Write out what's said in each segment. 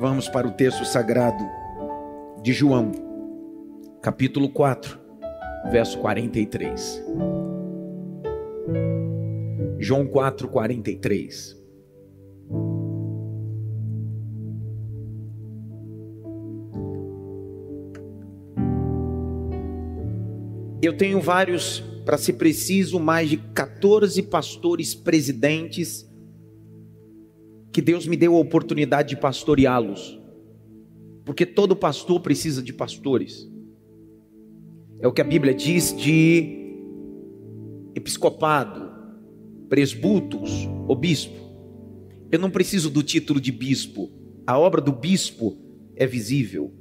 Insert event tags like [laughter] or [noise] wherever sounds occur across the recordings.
Vamos para o texto sagrado de João, capítulo 4, verso 43. João 4, 43. Eu tenho vários, para ser preciso, mais de 14 pastores presidentes que Deus me deu a oportunidade de pastoreá-los. Porque todo pastor precisa de pastores. É o que a Bíblia diz de episcopado, presbútos ou bispo. Eu não preciso do título de bispo. A obra do bispo é visível.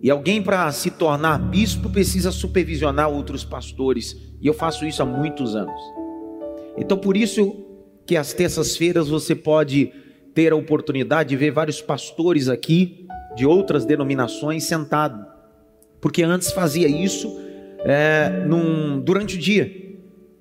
E alguém para se tornar bispo precisa supervisionar outros pastores. E eu faço isso há muitos anos. Então por isso que às terças-feiras você pode ter a oportunidade de ver vários pastores aqui de outras denominações sentados. Porque antes fazia isso é, num, durante o dia.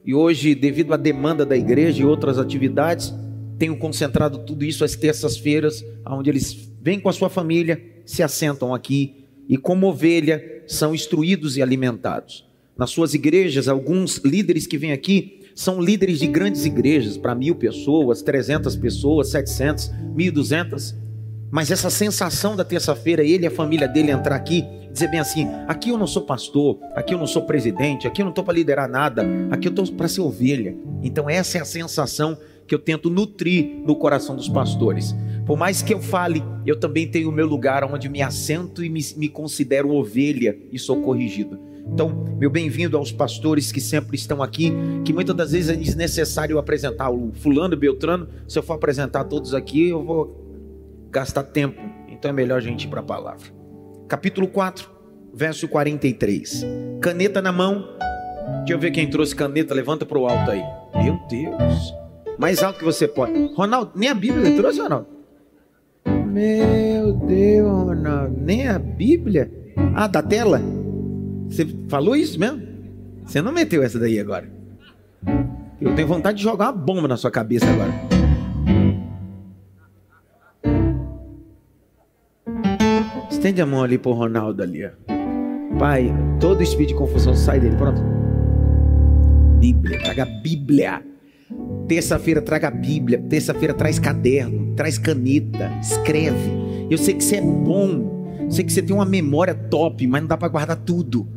E hoje, devido à demanda da igreja e outras atividades, tenho concentrado tudo isso às terças-feiras, onde eles vêm com a sua família, se assentam aqui e, como ovelha, são instruídos e alimentados. Nas suas igrejas, alguns líderes que vêm aqui são líderes de grandes igrejas, para mil pessoas, trezentas pessoas, setecentas, mil duzentas. Mas essa sensação da terça-feira, ele e a família dele entrar aqui, dizer bem assim: aqui eu não sou pastor, aqui eu não sou presidente, aqui eu não estou para liderar nada, aqui eu estou para ser ovelha. Então, essa é a sensação que eu tento nutrir no coração dos pastores. Por mais que eu fale, eu também tenho o meu lugar onde me assento e me, me considero ovelha e sou corrigido. Então, meu bem-vindo aos pastores que sempre estão aqui, que muitas das vezes é desnecessário apresentar o fulano Beltrano. Se eu for apresentar todos aqui, eu vou gastar tempo. Então é melhor a gente ir para a palavra. Capítulo 4, verso 43. Caneta na mão. Deixa eu ver quem trouxe caneta, levanta para o alto aí. Meu Deus. Mais alto que você pode. Ronaldo, nem a Bíblia trouxe, Ronaldo? Meu Deus, Ronaldo, nem a Bíblia? Ah, da tela? Você falou isso mesmo? Você não meteu essa daí agora? Eu tenho vontade de jogar uma bomba na sua cabeça agora. Estende a mão ali pro Ronaldo ali, ó. Pai, todo espírito de confusão sai dele. Pronto. Bíblia, traga Bíblia. Terça-feira traga Bíblia. Terça-feira traz caderno, traz caneta, escreve. Eu sei que você é bom. Eu sei que você tem uma memória top, mas não dá para guardar tudo.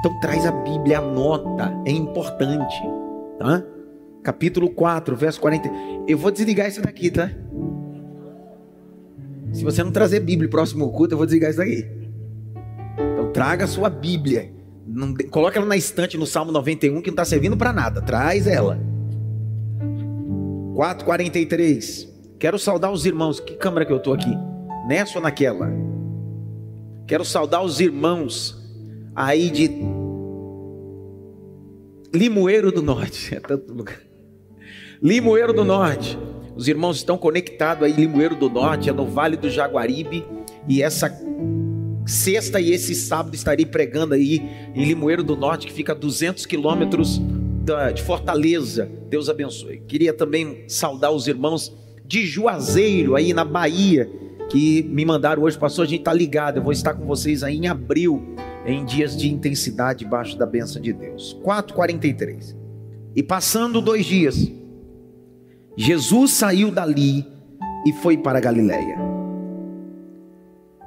Então traz a Bíblia, anota, é importante, tá? Capítulo 4, verso 40. Eu vou desligar isso daqui, tá? Se você não trazer Bíblia próximo culto, eu vou desligar isso daqui. Então traga a sua Bíblia. Não, coloca ela na estante no Salmo 91 que não está servindo para nada. Traz ela. 4:43. Quero saudar os irmãos. Que câmera que eu estou aqui? Nessa ou naquela? Quero saudar os irmãos aí de Limoeiro do Norte. [laughs] É tanto lugar. Limoeiro do Norte. Os irmãos estão conectados aí, Limoeiro do Norte, é no Vale do Jaguaribe. E essa sexta e esse sábado estarei pregando aí em Limoeiro do Norte, que fica a 200 quilômetros de Fortaleza. Deus abençoe. Queria também saudar os irmãos de Juazeiro, aí na Bahia, que me mandaram hoje, pastor, a gente tá ligado, eu vou estar com vocês aí em abril, em dias de intensidade debaixo da bênção de Deus. 4:43. E passando dois dias, Jesus saiu dali e foi para a Galiléia.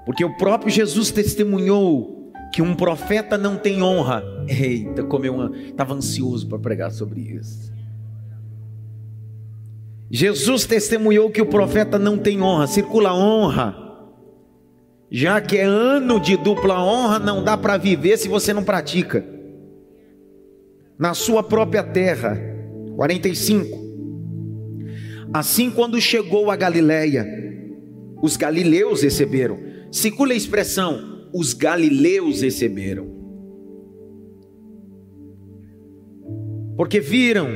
Porque o próprio Jesus testemunhou que um profeta não tem honra. Eita, como eu estava ansioso para pregar sobre isso. Jesus testemunhou que o profeta não tem honra, circula honra. Já que é ano de dupla honra, não dá para viver se você não pratica. Na sua própria terra. 45. Assim, quando chegou a Galiléia, os galileus receberam. Circula a expressão, os galileus receberam. Porque viram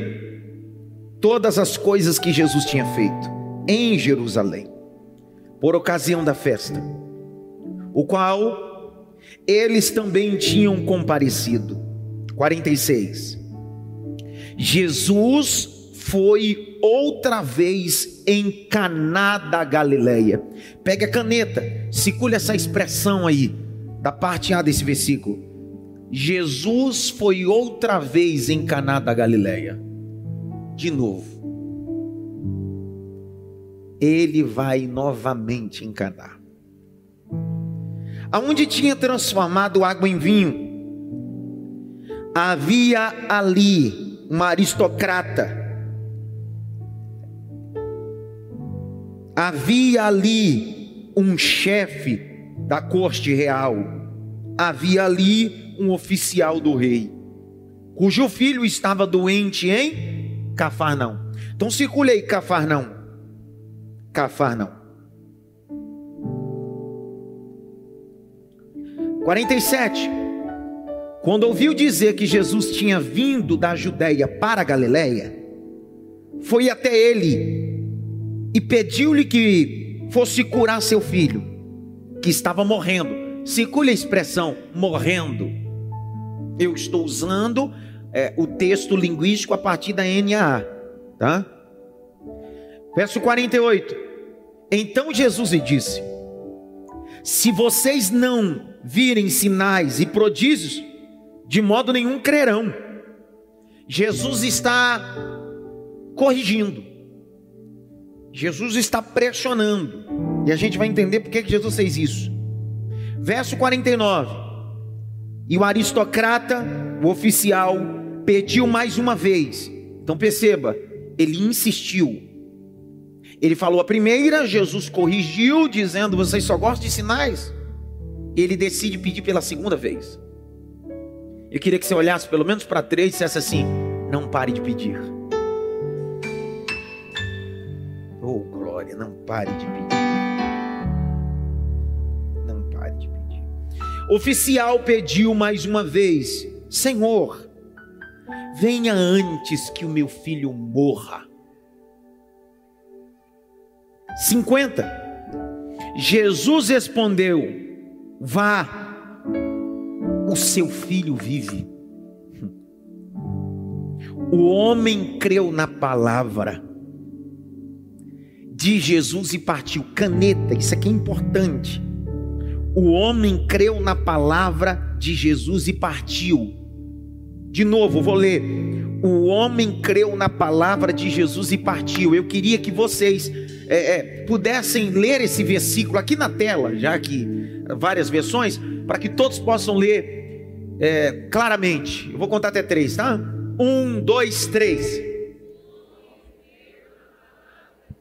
todas as coisas que Jesus tinha feito em Jerusalém, por ocasião da festa, o qual eles também tinham comparecido. 46. Jesus foi outra vez em Caná da Galileia. Pegue a caneta, circule essa expressão aí, da parte A desse versículo. Jesus foi outra vez em Caná da Galileia. De novo. Ele vai novamente em Caná. Aonde tinha transformado água em vinho, havia ali uma aristocrata. Havia ali um chefe da corte real. Havia ali um oficial do rei, cujo filho estava doente em Cafarnaum. Então circule aí Cafarnaum. Cafarnaum. 47. Quando ouviu dizer que Jesus tinha vindo da Judéia para a Galiléia, foi até ele e pediu-lhe que fosse curar seu filho, que estava morrendo. Circule a expressão morrendo. Eu estou usando é, o texto linguístico a partir da NAA, tá? Verso 48. Então Jesus lhe disse: Se vocês não virem sinais e prodígios, de modo nenhum crerão. Jesus está corrigindo. Jesus está pressionando. E a gente vai entender por que Jesus fez isso. Verso 49. E o aristocrata, o oficial, pediu mais uma vez. Então perceba, ele insistiu. Ele falou a primeira, Jesus corrigiu, dizendo: Vocês só gostam de sinais. Ele decide pedir pela segunda vez. Eu queria que você olhasse pelo menos para três e dissesse assim: não pare de pedir. Oh, glória, não pare de pedir. Não pare de pedir. Oficial pediu mais uma vez: Senhor, venha antes que o meu filho morra. 50. Jesus respondeu: Vá o seu filho vive. O homem creu na palavra de Jesus e partiu. Caneta, isso aqui é importante. O homem creu na palavra de Jesus e partiu. De novo, vou ler. O homem creu na palavra de Jesus e partiu. Eu queria que vocês é, é, pudessem ler esse versículo aqui na tela, já que várias versões, para que todos possam ler é, claramente. Eu vou contar até três, tá? Um, dois, três.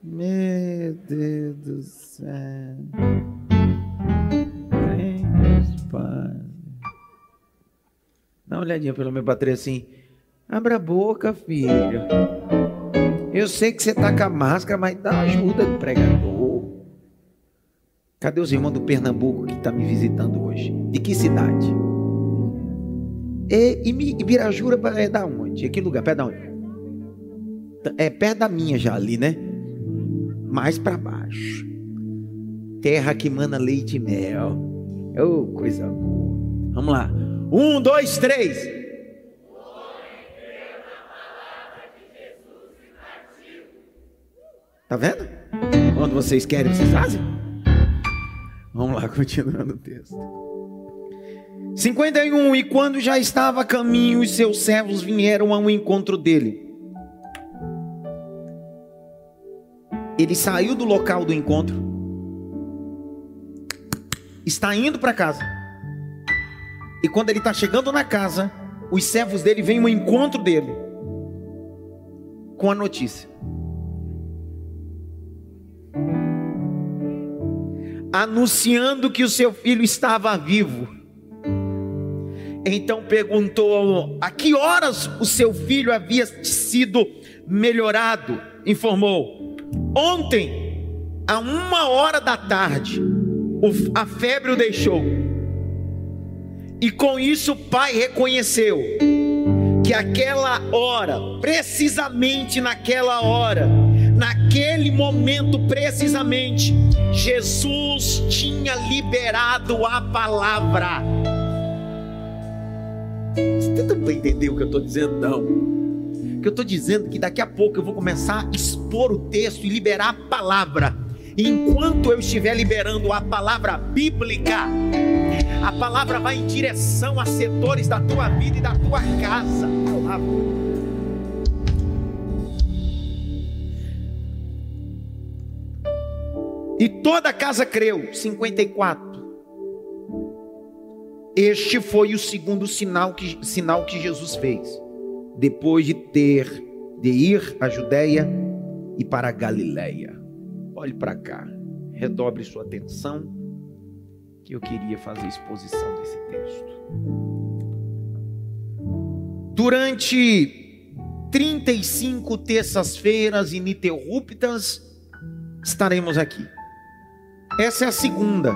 Meu Deus do céu. Dá uma olhadinha pelo meu patrão assim. Abra a boca, filho. Eu sei que você tá com a máscara, mas dá ajuda do pregador. Cadê os irmãos do Pernambuco que está me visitando hoje? De que cidade? E, e Ibirajura é da onde? É lugar? Perto da onde? É perto da minha já ali, né? Mais para baixo. Terra que mana leite e mel. Oh, coisa boa. Vamos lá. Um, dois, três. Tá vendo? Quando vocês querem, vocês fazem? Vamos lá, [laughs] continuando o texto. 51 E quando já estava a caminho, os seus servos vieram ao encontro dele. Ele saiu do local do encontro, está indo para casa. E quando ele está chegando na casa, os servos dele vêm ao encontro dele com a notícia. Anunciando que o seu filho estava vivo. Então perguntou a que horas o seu filho havia sido melhorado. Informou: Ontem, a uma hora da tarde, a febre o deixou. E com isso o pai reconheceu que aquela hora, precisamente naquela hora, naquele momento precisamente, Jesus tinha liberado a palavra. Você tenta entender o que eu estou dizendo? Não. eu estou dizendo é que daqui a pouco eu vou começar a expor o texto e liberar a palavra. E enquanto eu estiver liberando a palavra bíblica, a palavra vai em direção a setores da tua vida e da tua casa. E toda a casa creu. 54. Este foi o segundo sinal que, sinal que Jesus fez. Depois de ter de ir à Judéia e para a Galiléia. Olhe para cá. Redobre sua atenção que eu queria fazer exposição desse texto. Durante 35 terças-feiras ininterruptas, estaremos aqui. Essa é a segunda.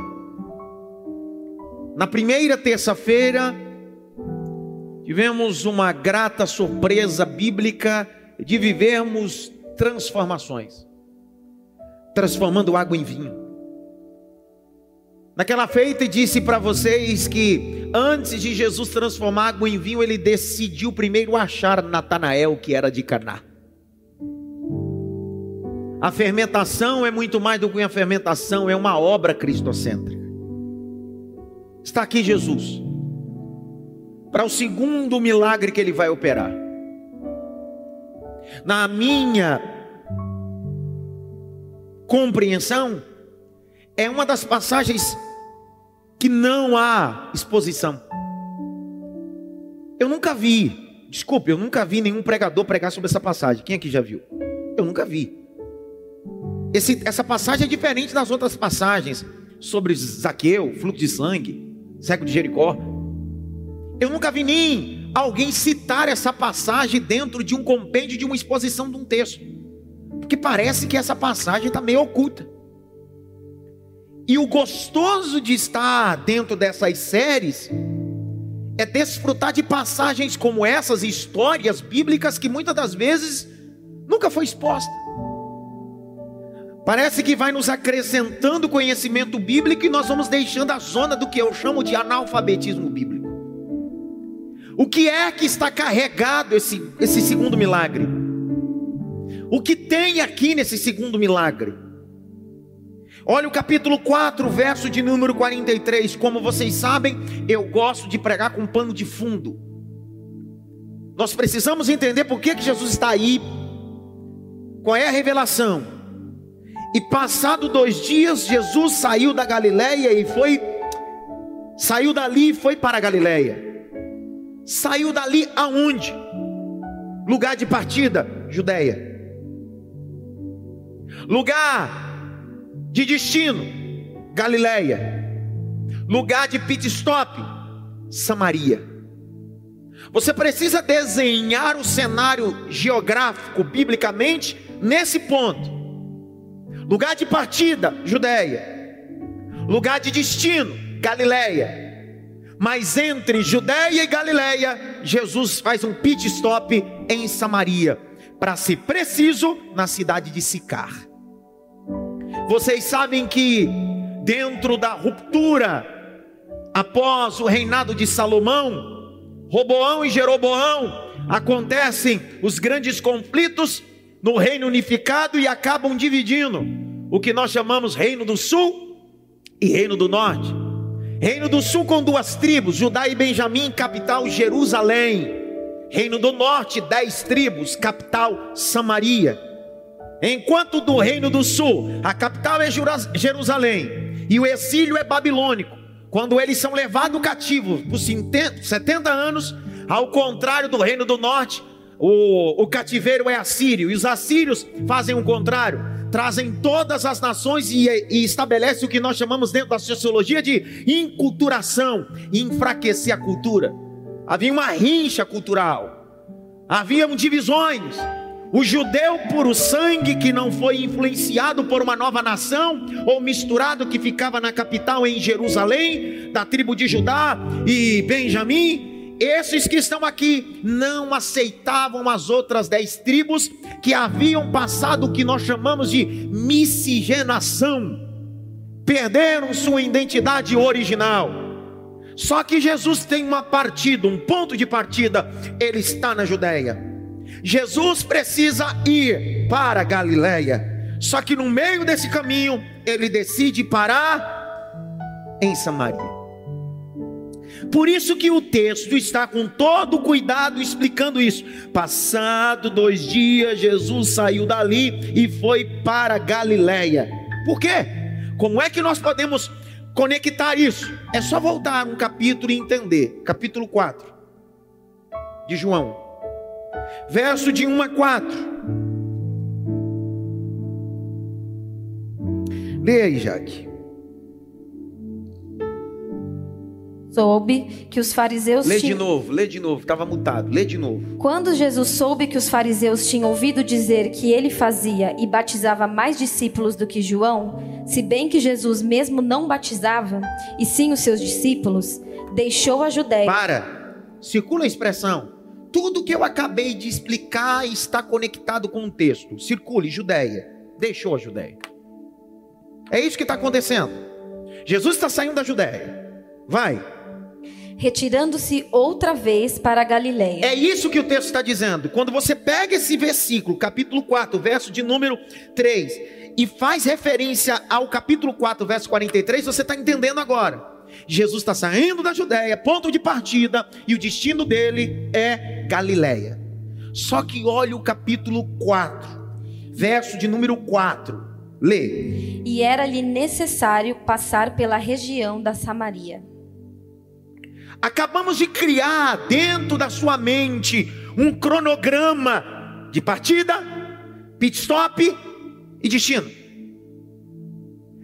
Na primeira terça-feira, tivemos uma grata surpresa bíblica de vivermos transformações transformando água em vinho. Naquela feita, disse para vocês que antes de Jesus transformar água em vinho, ele decidiu primeiro achar Natanael, que era de Caná. A fermentação é muito mais do que uma fermentação, é uma obra cristocêntrica. Está aqui Jesus, para o segundo milagre que ele vai operar. Na minha compreensão, é uma das passagens que não há exposição. Eu nunca vi, desculpe, eu nunca vi nenhum pregador pregar sobre essa passagem. Quem aqui já viu? Eu nunca vi. Esse, essa passagem é diferente das outras passagens sobre Zaqueu, fluxo de sangue, cego de Jericó. Eu nunca vi nem alguém citar essa passagem dentro de um compêndio de uma exposição de um texto. Porque parece que essa passagem está meio oculta. E o gostoso de estar dentro dessas séries é desfrutar de passagens como essas, histórias bíblicas que muitas das vezes nunca foi exposta. Parece que vai nos acrescentando conhecimento bíblico e nós vamos deixando a zona do que eu chamo de analfabetismo bíblico. O que é que está carregado esse, esse segundo milagre? O que tem aqui nesse segundo milagre? Olha o capítulo 4, verso de número 43. Como vocês sabem, eu gosto de pregar com pano de fundo. Nós precisamos entender por que, que Jesus está aí, qual é a revelação. E passado dois dias, Jesus saiu da Galileia e foi, saiu dali e foi para a Galileia. Saiu dali aonde? Lugar de partida, Judéia. Lugar de destino, Galileia. Lugar de pit stop, Samaria. Você precisa desenhar o cenário geográfico, biblicamente, nesse ponto. Lugar de partida, Judéia. Lugar de destino, Galileia. Mas entre Judéia e Galileia, Jesus faz um pit stop em Samaria, para ser preciso, na cidade de Sicar. Vocês sabem que dentro da ruptura após o reinado de Salomão, Roboão e Jeroboão, acontecem os grandes conflitos no reino unificado e acabam dividindo o que nós chamamos Reino do Sul e Reino do Norte. Reino do Sul com duas tribos, Judá e Benjamim, capital Jerusalém. Reino do Norte, dez tribos, capital Samaria. Enquanto do reino do sul, a capital é Jerusalém e o exílio é babilônico. Quando eles são levados cativos por 70 anos, ao contrário do reino do norte, o, o cativeiro é assírio, e os assírios fazem o contrário, trazem todas as nações e, e estabelecem o que nós chamamos dentro da sociologia de inculturação, enfraquecer a cultura. Havia uma rincha cultural, haviam divisões, o judeu puro sangue que não foi influenciado por uma nova nação ou misturado que ficava na capital em Jerusalém, da tribo de Judá e Benjamim, esses que estão aqui não aceitavam as outras dez tribos que haviam passado o que nós chamamos de miscigenação, perderam sua identidade original. Só que Jesus tem uma partida, um ponto de partida, ele está na Judéia. Jesus precisa ir para Galiléia. Só que no meio desse caminho, ele decide parar em Samaria. Por isso que o texto está com todo cuidado explicando isso. Passado dois dias, Jesus saiu dali e foi para Galiléia. Por quê? Como é que nós podemos conectar isso? É só voltar um capítulo e entender. Capítulo 4 de João. Verso de 1 a 4. Leia aí, Jaque. Soube que os fariseus Lê tinham... de novo, lê de novo, estava mutado, lê de novo. Quando Jesus soube que os fariseus tinham ouvido dizer que ele fazia e batizava mais discípulos do que João, se bem que Jesus mesmo não batizava, e sim os seus discípulos, deixou a Judéia. Para, circula a expressão. Tudo que eu acabei de explicar está conectado com o texto. Circule, Judéia. Deixou a Judéia. É isso que está acontecendo. Jesus está saindo da Judéia. Vai retirando-se outra vez para a Galiléia. É isso que o texto está dizendo. Quando você pega esse versículo, capítulo 4, verso de número 3, e faz referência ao capítulo 4, verso 43, você está entendendo agora. Jesus está saindo da Judéia, ponto de partida, e o destino dele é Galiléia. Só que olha o capítulo 4, verso de número 4. Lê. E era-lhe necessário passar pela região da Samaria. Acabamos de criar dentro da sua mente um cronograma de partida, pit stop e destino.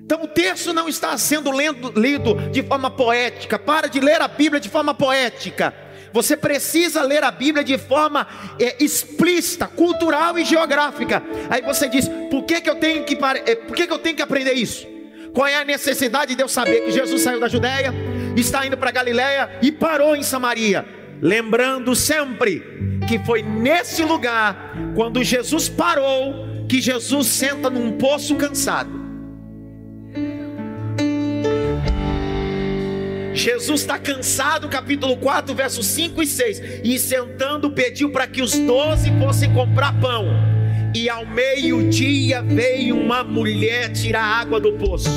Então o texto não está sendo lendo, lido de forma poética. Para de ler a Bíblia de forma poética. Você precisa ler a Bíblia de forma é, explícita, cultural e geográfica. Aí você diz: por que, que eu tenho que é, por que, que eu tenho que aprender isso? Qual é a necessidade de eu saber que Jesus saiu da Judéia, está indo para Galiléia e parou em Samaria? Lembrando sempre que foi nesse lugar, quando Jesus parou, que Jesus senta num poço cansado. Jesus está cansado, capítulo 4, versos 5 e 6. E sentando, pediu para que os doze fossem comprar pão e ao meio-dia veio uma mulher tirar água do poço.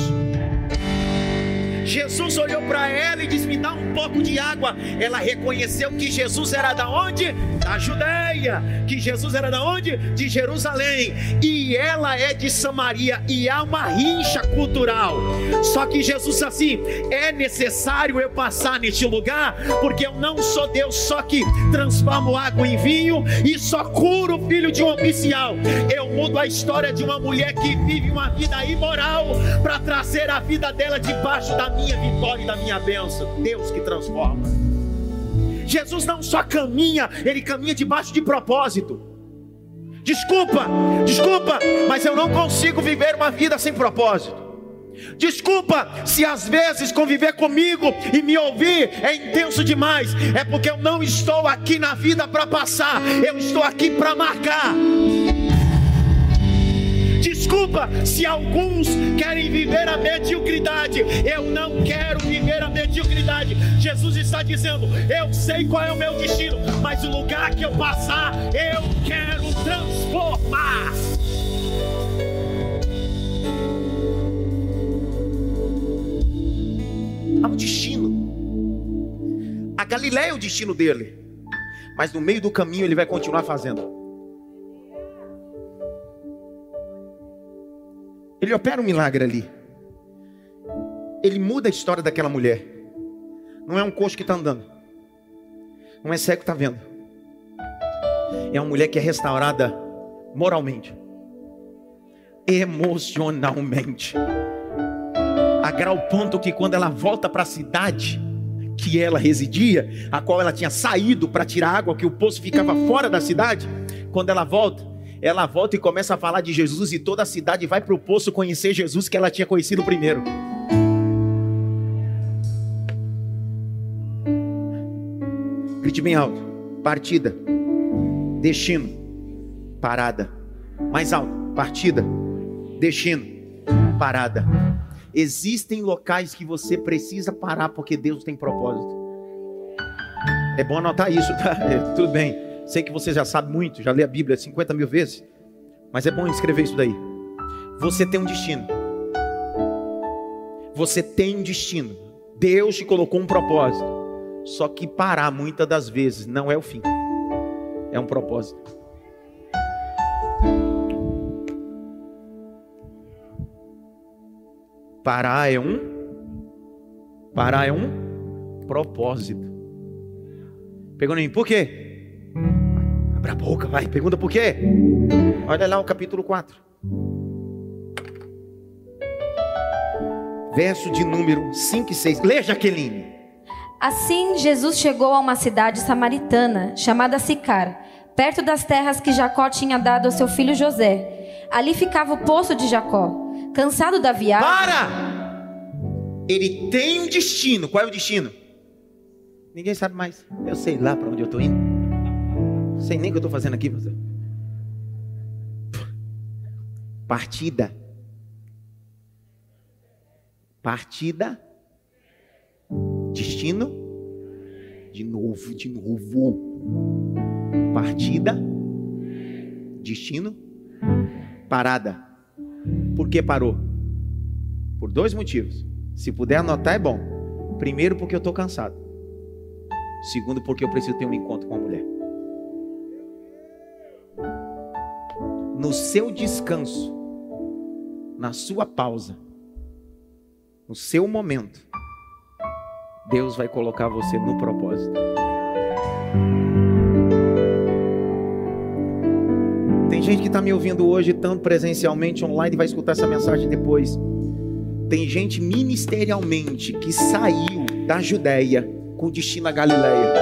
Jesus olhou para ela e disse: Me dá um pouco de água. Ela reconheceu que Jesus era da onde? Da Judéia. Que Jesus era da onde? De Jerusalém. E ela é de Samaria. E há uma rincha cultural. Só que Jesus assim: é necessário eu passar neste lugar, porque eu não sou Deus só que transformo água em vinho e só curo o filho de um oficial. Eu mudo a história de uma mulher que vive uma vida imoral para trazer a vida dela debaixo da minha minha vitória e da minha bênção. Deus que transforma. Jesus não só caminha, ele caminha debaixo de propósito. Desculpa, desculpa, mas eu não consigo viver uma vida sem propósito. Desculpa se às vezes conviver comigo e me ouvir é intenso demais, é porque eu não estou aqui na vida para passar, eu estou aqui para marcar. Desculpa se alguns querem viver a mediocridade. Eu não quero viver a mediocridade. Jesus está dizendo: Eu sei qual é o meu destino, mas o lugar que eu passar, eu quero transformar. Há um destino. A Galiléia é o destino dele. Mas no meio do caminho ele vai continuar fazendo. Ele opera um milagre ali. Ele muda a história daquela mulher. Não é um coxo que está andando. Não é cego que está vendo. É uma mulher que é restaurada moralmente, emocionalmente, a grau ponto que quando ela volta para a cidade que ela residia, a qual ela tinha saído para tirar água, que o poço ficava fora da cidade, quando ela volta, ela volta e começa a falar de Jesus e toda a cidade vai para o poço conhecer Jesus que ela tinha conhecido primeiro. Grite bem alto. Partida. Destino. Parada. Mais alto. Partida. Destino. Parada. Existem locais que você precisa parar porque Deus tem propósito. É bom anotar isso, tá? [laughs] Tudo bem. Sei que você já sabe muito, já lê a Bíblia 50 mil vezes, mas é bom escrever isso daí. Você tem um destino. Você tem um destino. Deus te colocou um propósito. Só que parar muitas das vezes não é o fim, é um propósito. Parar é um parar é um propósito. Pegou nem por quê? Abra a boca, vai, pergunta por quê? Olha lá o capítulo 4. Verso de número 5 e 6. Lê, Jaqueline. Assim, Jesus chegou a uma cidade samaritana, chamada Sicar, perto das terras que Jacó tinha dado ao seu filho José. Ali ficava o poço de Jacó. Cansado da viagem. Para! Ele tem um destino. Qual é o destino? Ninguém sabe mais. Eu sei lá para onde eu estou indo. Sei nem o que eu estou fazendo aqui. Você. Partida. Partida. Destino. De novo, de novo. Partida. Destino. Parada. Por que parou? Por dois motivos. Se puder anotar, é bom. Primeiro, porque eu estou cansado. Segundo, porque eu preciso ter um encontro com a mulher. No seu descanso, na sua pausa, no seu momento, Deus vai colocar você no propósito. Tem gente que está me ouvindo hoje, tanto presencialmente, online, e vai escutar essa mensagem depois. Tem gente ministerialmente que saiu da Judéia com destino à Galileia.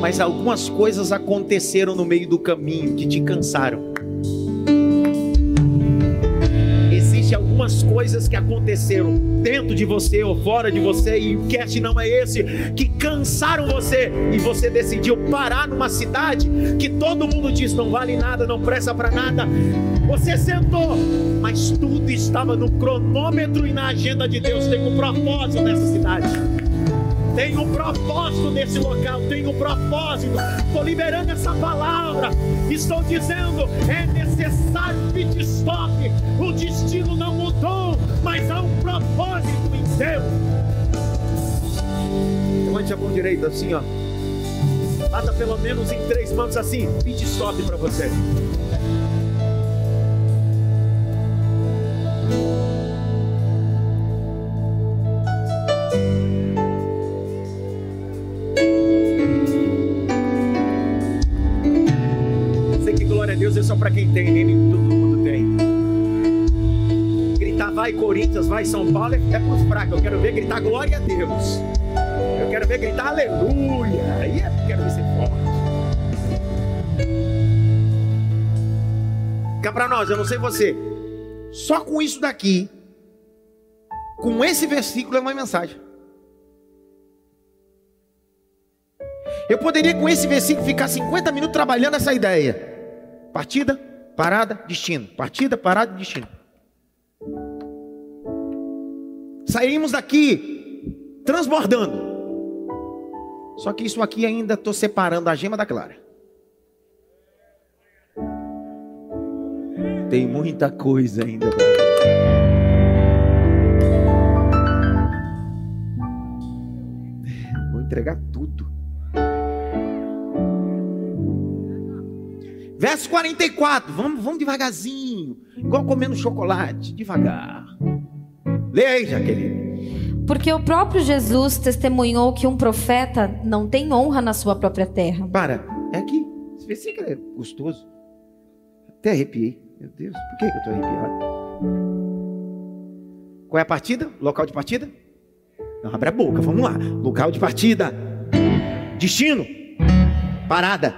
Mas algumas coisas aconteceram no meio do caminho que te cansaram. Coisas que aconteceram dentro de você ou fora de você, e o cast não é esse, que cansaram você e você decidiu parar numa cidade que todo mundo diz não vale nada, não presta para nada. Você sentou, mas tudo estava no cronômetro e na agenda de Deus. Tem um propósito nessa cidade tem um propósito nesse local, tem um propósito. Estou liberando essa palavra. Estou dizendo: é necessário pit stop. O destino não mudou, mas há um propósito em Deus. Levante a mão direita assim, ó. Bata pelo menos em três mãos assim. Pit stop para você. Corinthians, vai São Paulo é, é para fracos. Eu quero ver gritar glória a Deus. Eu quero ver gritar aleluia. Aí é, quero ver ser forte. Cá para nós, eu não sei você. Só com isso daqui, com esse versículo é uma mensagem. Eu poderia com esse versículo ficar 50 minutos trabalhando essa ideia. Partida, parada, destino. Partida, parada, destino. Saímos daqui transbordando. Só que isso aqui ainda estou separando a gema da clara. Tem muita coisa ainda. Vou entregar tudo. Verso 44, vamos, vamos devagarzinho, igual comendo chocolate, devagar. Leia aí, Jaqueline. Porque o próprio Jesus testemunhou que um profeta não tem honra na sua própria terra. Para, é aqui. Esse versículo é gostoso. Até arrepiei. Meu Deus, por que eu estou arrepiado? Qual é a partida? Local de partida? Não, abre a boca, vamos lá. Local de partida. Destino. Parada.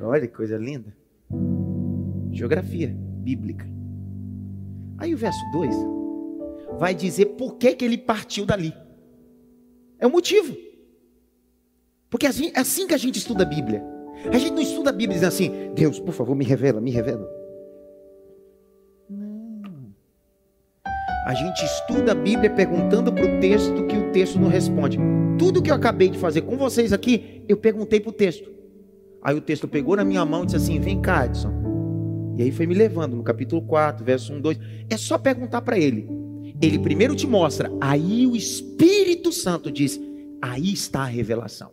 Olha que coisa linda. Geografia bíblica. Aí o verso 2 vai dizer por que, que ele partiu dali. É o motivo. Porque assim, é assim que a gente estuda a Bíblia. A gente não estuda a Bíblia dizendo assim, Deus, por favor, me revela, me revela. Não. A gente estuda a Bíblia perguntando para o texto que o texto não responde. Tudo que eu acabei de fazer com vocês aqui, eu perguntei para o texto. Aí o texto pegou na minha mão e disse assim: Vem cá, Edson. E aí foi me levando no capítulo 4, verso 1, 2. É só perguntar para ele. Ele primeiro te mostra, aí o Espírito Santo diz: Aí está a revelação.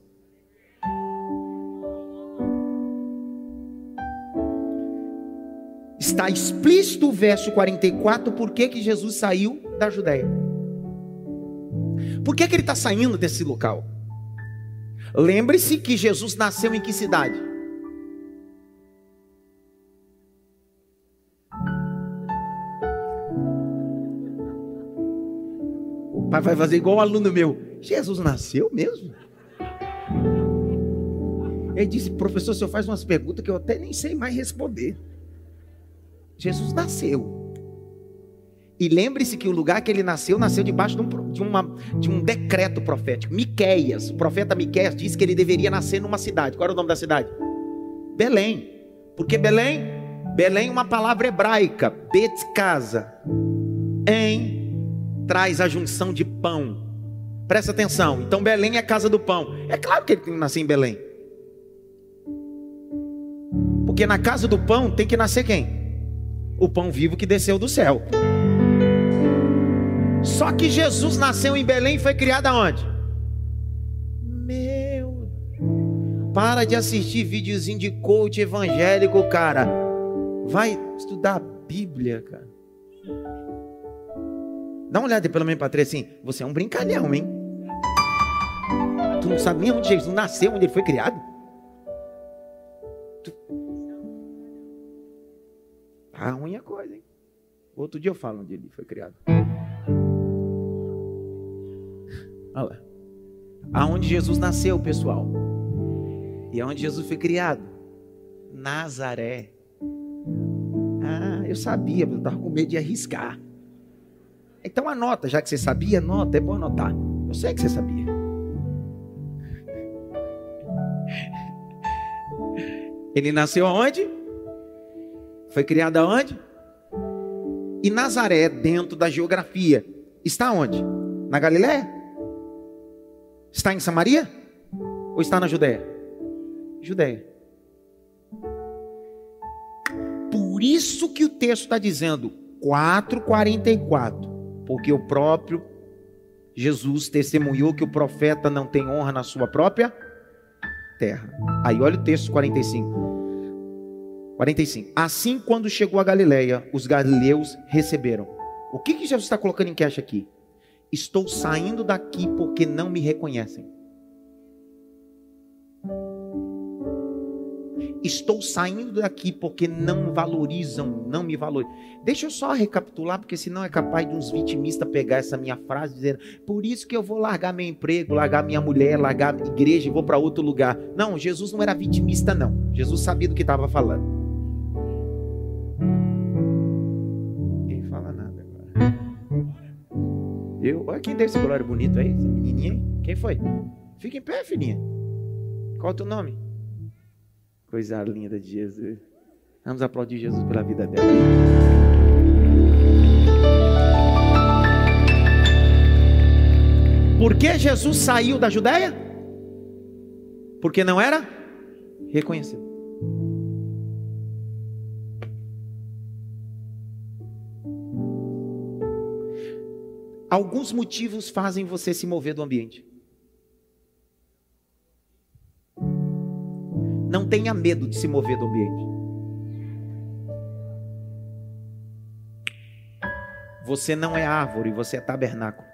Está explícito o verso 44, por que, que Jesus saiu da Judéia. Por que, que ele está saindo desse local? Lembre-se que Jesus nasceu em que cidade? Pai vai fazer igual um aluno meu. Jesus nasceu mesmo? Ele disse, professor, o senhor faz umas perguntas que eu até nem sei mais responder. Jesus nasceu. E lembre-se que o lugar que ele nasceu, nasceu debaixo de um, de uma, de um decreto profético. Miqueias, o profeta Miqueias disse que ele deveria nascer numa cidade. Qual era o nome da cidade? Belém. Por que Belém? Belém é uma palavra hebraica, bet casa. Em traz a junção de pão. Presta atenção. Então Belém é a casa do pão. É claro que ele tem que nascer em Belém. Porque na casa do pão tem que nascer quem? o pão vivo que desceu do céu. Só que Jesus nasceu em Belém e foi criado aonde? Meu. Para de assistir videozinho de coach evangélico, cara. Vai estudar a Bíblia, cara. Dá uma olhada pelo menos para três assim. Você é um brincalhão, hein? Tu não sabe nem onde Jesus nasceu, onde ele foi criado? Tu... Tá ruim a coisa, hein? Outro dia eu falo onde ele foi criado. Olha lá. Aonde Jesus nasceu, pessoal. E aonde Jesus foi criado? Nazaré. Ah, eu sabia, mas eu estava com medo de arriscar. Então anota, já que você sabia, anota, é bom anotar. Eu sei que você sabia. Ele nasceu aonde? Foi criada onde? E Nazaré, dentro da geografia, está onde? Na Galiléia? Está em Samaria? Ou está na Judéia? Judéia. Por isso que o texto está dizendo 4,44. Porque o próprio Jesus testemunhou que o profeta não tem honra na sua própria terra. Aí olha o texto 45. 45. Assim, quando chegou a Galileia, os galileus receberam. O que, que Jesus está colocando em caixa aqui? Estou saindo daqui porque não me reconhecem. Estou saindo daqui porque não valorizam, não me valorizam. Deixa eu só recapitular, porque senão é capaz de uns vitimistas pegar essa minha frase dizendo: por isso que eu vou largar meu emprego, largar minha mulher, largar a igreja e vou para outro lugar. Não, Jesus não era vitimista, não. Jesus sabia do que estava falando. Eu, olha quem deu esse colar bonito aí, essa menininha aí. Quem foi? Fica em pé, filhinha. Qual é o teu nome? Coisa linda de Jesus. Vamos aplaudir Jesus pela vida dela. Por que Jesus saiu da Judéia? Porque não era reconhecido. Alguns motivos fazem você se mover do ambiente. Não tenha medo de se mover do ambiente. Você não é árvore, você é tabernáculo.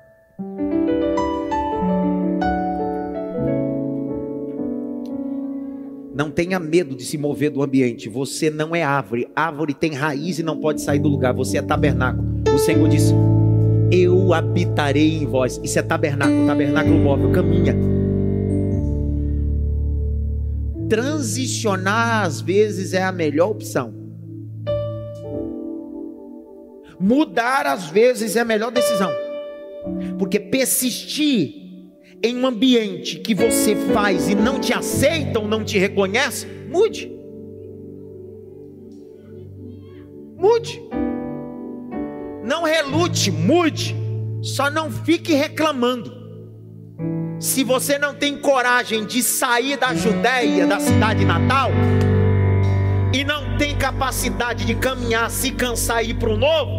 Não tenha medo de se mover do ambiente. Você não é árvore. Árvore tem raiz e não pode sair do lugar. Você é tabernáculo. O Senhor disse: eu habitarei em vós. Isso é tabernáculo, tabernáculo móvel, caminha. Transicionar às vezes é a melhor opção. Mudar às vezes é a melhor decisão. Porque persistir em um ambiente que você faz e não te aceita ou não te reconhece, mude. Mude. Não relute, mude. Só não fique reclamando. Se você não tem coragem de sair da Judéia, da cidade natal, e não tem capacidade de caminhar, se cansar e ir para o novo,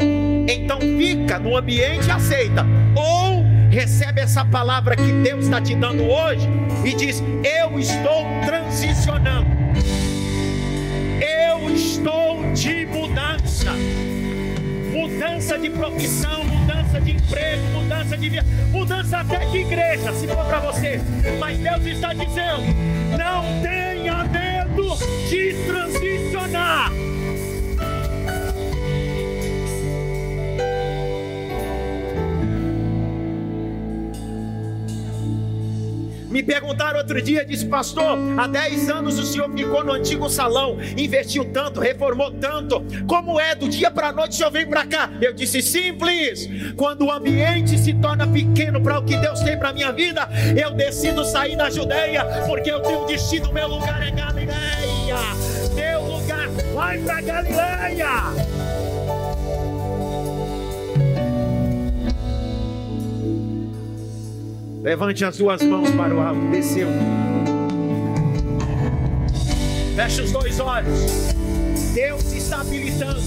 então fica no ambiente e aceita. Ou recebe essa palavra que Deus está te dando hoje e diz: Eu estou transicionando, eu estou de mudança. Mudança de profissão, mudança de emprego, mudança de vida, mudança até de igreja, se for para você. Mas Deus está dizendo: não tenha medo de transicionar. Me perguntaram outro dia, disse, pastor, há 10 anos o senhor ficou no antigo salão, investiu tanto, reformou tanto. Como é? Do dia para a noite o senhor vem para cá? Eu disse, simples. Quando o ambiente se torna pequeno para o que Deus tem para minha vida, eu decido sair da Judeia, porque eu tenho destino, meu lugar é Galileia. Meu lugar vai para Galileia. Levante as suas mãos para o alto. Desceu. Feche os dois olhos. Deus está habilitando.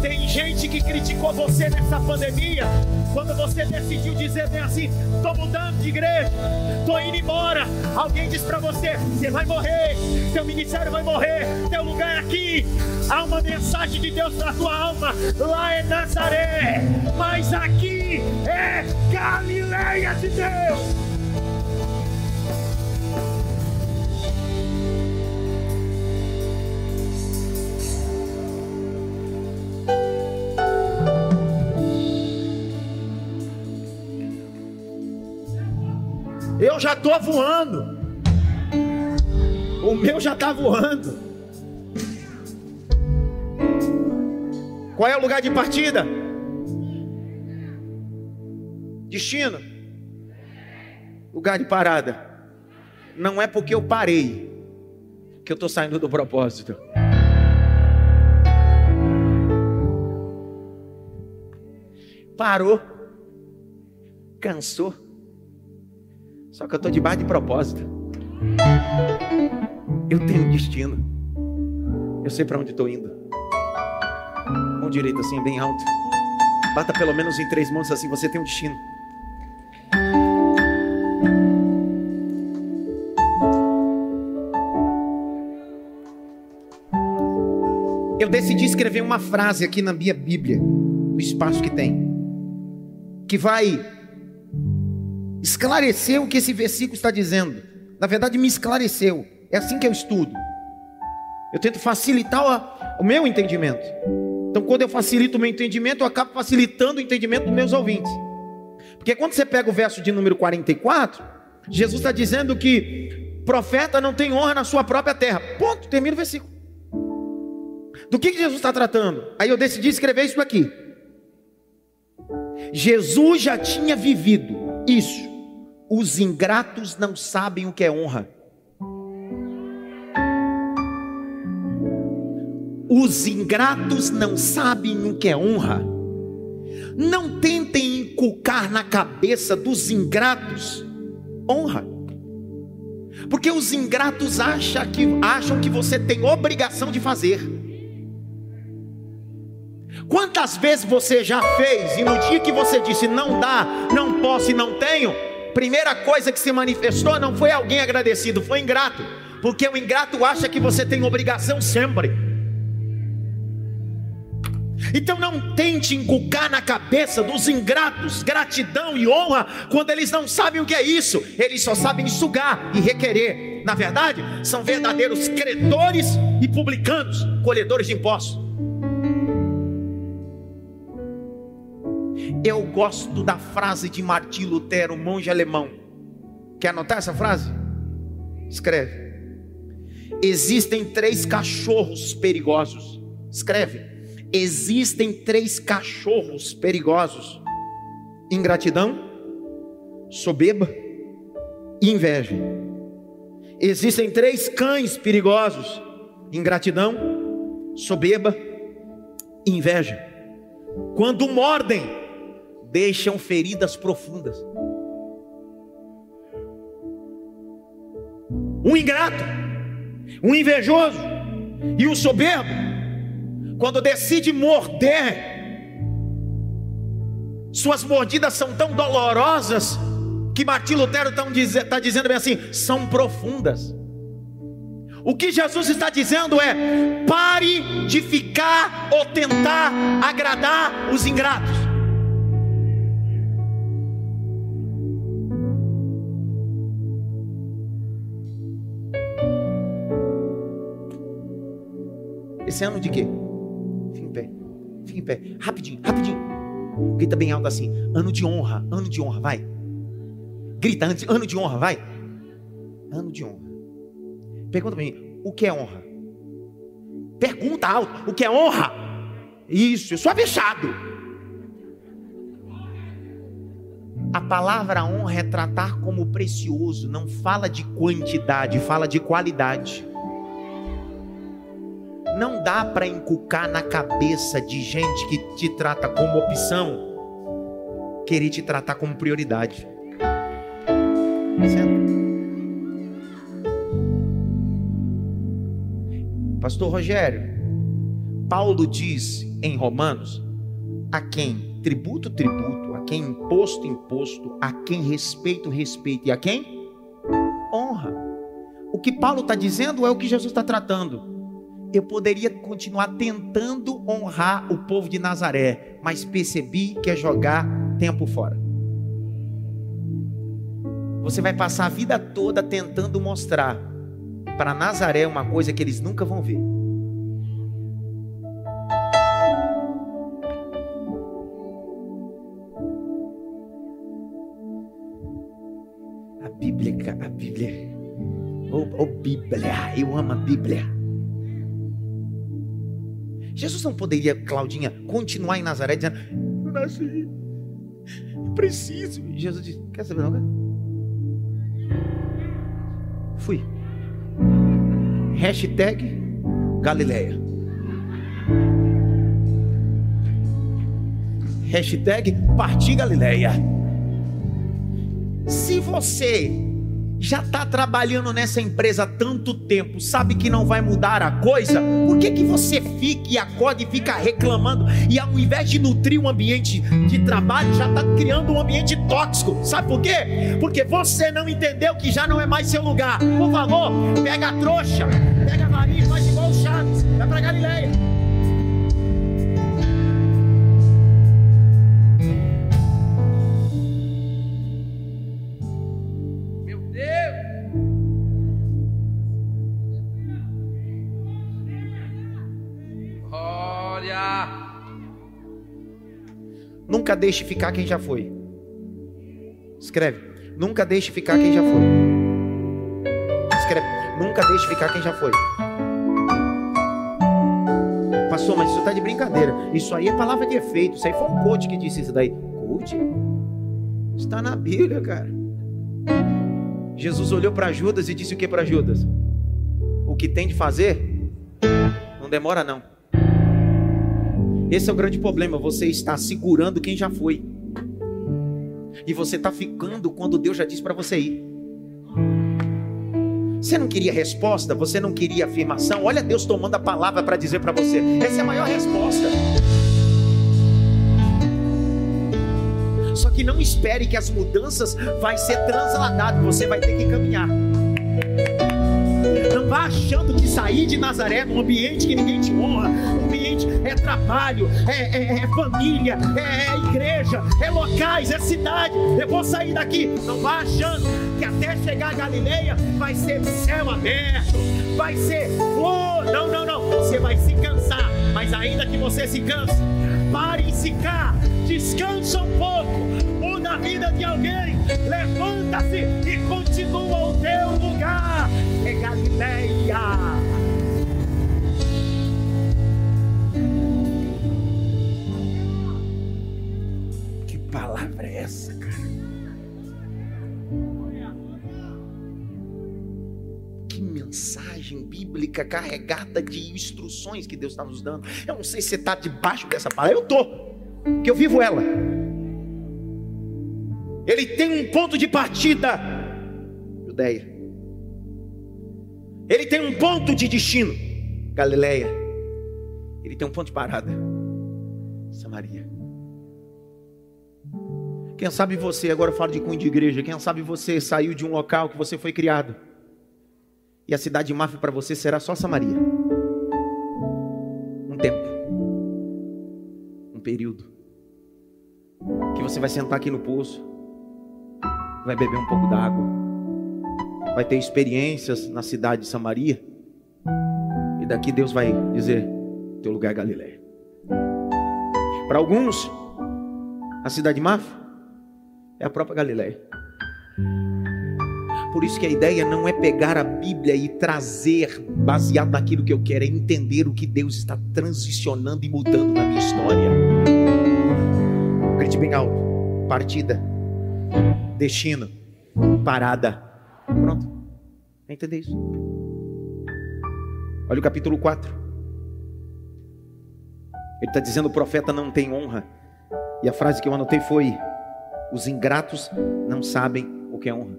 Tem gente que criticou você nessa pandemia. Quando você decidiu dizer bem assim: estou mudando de igreja, estou indo embora. Alguém diz para você: você vai morrer, seu ministério vai morrer, teu lugar é aqui. Há uma mensagem de Deus para tua alma. Lá é Nazaré, mas aqui é Galileia de Deus. Eu já estou voando. O meu já está voando. Qual é o lugar de partida? Destino. Lugar de parada. Não é porque eu parei que eu estou saindo do propósito. Parou. Cansou só que eu estou debaixo de propósito. Eu tenho destino. Eu sei para onde estou indo. Mão direita assim, bem alto. Bata pelo menos em três mãos assim, você tem um destino. Eu decidi escrever uma frase aqui na minha Bíblia, no espaço que tem, que vai esclareceu o que esse versículo está dizendo. Na verdade, me esclareceu. É assim que eu estudo. Eu tento facilitar o meu entendimento. Então, quando eu facilito o meu entendimento, eu acabo facilitando o entendimento dos meus ouvintes. Porque quando você pega o verso de número 44, Jesus está dizendo que profeta não tem honra na sua própria terra. Ponto, termina o versículo. Do que, que Jesus está tratando? Aí eu decidi escrever isso aqui. Jesus já tinha vivido isso os ingratos não sabem o que é honra. Os ingratos não sabem o que é honra. Não tentem inculcar na cabeça dos ingratos honra. Porque os ingratos acham que, acham que você tem obrigação de fazer. Quantas vezes você já fez e no dia que você disse não dá, não posso e não tenho, primeira coisa que se manifestou não foi alguém agradecido, foi ingrato, porque o ingrato acha que você tem obrigação sempre. Então não tente inculcar na cabeça dos ingratos gratidão e honra quando eles não sabem o que é isso, eles só sabem sugar e requerer. Na verdade, são verdadeiros credores e publicanos, colhedores de impostos. Eu gosto da frase de Martim Lutero, monge alemão. Quer anotar essa frase? Escreve. Existem três cachorros perigosos. Escreve. Existem três cachorros perigosos: ingratidão, soberba e inveja. Existem três cães perigosos: ingratidão, soberba e inveja. Quando mordem, deixam feridas profundas. um ingrato, um invejoso e um soberbo, quando decide morder, suas mordidas são tão dolorosas que Martim Lutero está dizendo bem assim: são profundas. O que Jesus está dizendo é: pare de ficar ou tentar agradar os ingratos. Esse ano de quê? Fique em pé, fique em pé, rapidinho, rapidinho. Grita bem alto assim: ano de honra, ano de honra, vai. Grita ano de honra, vai. Ano de honra. Pergunta para mim, o que é honra? Pergunta alto, o que é honra? Isso, eu sou avexado. A palavra honra é tratar como precioso, não fala de quantidade, fala de qualidade. Não dá para encucar na cabeça de gente que te trata como opção, querer te tratar como prioridade. Pastor Rogério, Paulo diz em Romanos: a quem tributo, tributo, a quem imposto, imposto, a quem respeito, respeito e a quem honra. O que Paulo está dizendo é o que Jesus está tratando. Eu poderia continuar tentando honrar o povo de Nazaré, mas percebi que é jogar tempo fora. Você vai passar a vida toda tentando mostrar para Nazaré uma coisa que eles nunca vão ver. A Bíblia, a Bíblia, oh, oh Bíblia, eu amo a Bíblia. Jesus não poderia, Claudinha, continuar em Nazaré dizendo: Eu nasci, eu preciso. Jesus disse: Quer saber, não? Fui. Hashtag Galileia. Hashtag Partir Galileia. Se você já está trabalhando nessa empresa há tanto tempo, sabe que não vai mudar a coisa, por que, que você fica e acorda e fica reclamando e ao invés de nutrir um ambiente de trabalho, já está criando um ambiente tóxico? Sabe por quê? Porque você não entendeu que já não é mais seu lugar. Por favor, pega a trouxa, pega a varinha, faz igual o Chaves, vai para Galileia. Nunca deixe ficar quem já foi. Escreve. Nunca deixe ficar quem já foi. Escreve. Nunca deixe ficar quem já foi. Passou, mas isso está de brincadeira. Isso aí é palavra de efeito. Isso aí foi um coach que disse isso daí. Coach? Está na Bíblia, cara. Jesus olhou para Judas e disse o que para Judas? O que tem de fazer? Não demora não. Esse é o grande problema. Você está segurando quem já foi. E você está ficando quando Deus já disse para você ir. Você não queria resposta, você não queria afirmação. Olha Deus tomando a palavra para dizer para você. Essa é a maior resposta. Só que não espere que as mudanças vai ser transladado, você vai ter que caminhar. Não vá achando que sair de Nazaré num ambiente que ninguém te honra, é trabalho, é, é, é família, é, é, igreja, é locais, é cidade. Eu vou sair daqui. Não vá achando que até chegar a Galileia vai ser céu aberto, vai ser flor. Não, não, não. Você vai se cansar, mas ainda que você se canse, pare em ficar, descansa um pouco, muda a vida de alguém, levanta-se e continua o teu lugar. É Galileia. Palavra é essa, cara? Que mensagem bíblica carregada de instruções que Deus está nos dando. Eu não sei se você está debaixo dessa palavra, eu estou, que eu vivo ela. Ele tem um ponto de partida, Judeia. Ele tem um ponto de destino, Galileia. Ele tem um ponto de parada, Samaria. Quem sabe você, agora eu falo de cunho de igreja, quem sabe você saiu de um local que você foi criado. E a cidade de Máfia para você será só Samaria. Um tempo. Um período. Que você vai sentar aqui no poço. Vai beber um pouco d'água. Vai ter experiências na cidade de Samaria. E daqui Deus vai dizer: teu lugar é Galiléia. Para alguns, a cidade de Máfia é a própria Galiléia. Por isso que a ideia não é pegar a Bíblia e trazer baseado naquilo que eu quero, é entender o que Deus está transicionando e mudando na minha história. Grite bem alto. Partida. Destino. Parada. Pronto. Entender isso. Olha o capítulo 4. Ele está dizendo: o profeta não tem honra. E a frase que eu anotei foi: os ingratos não sabem o que é honra.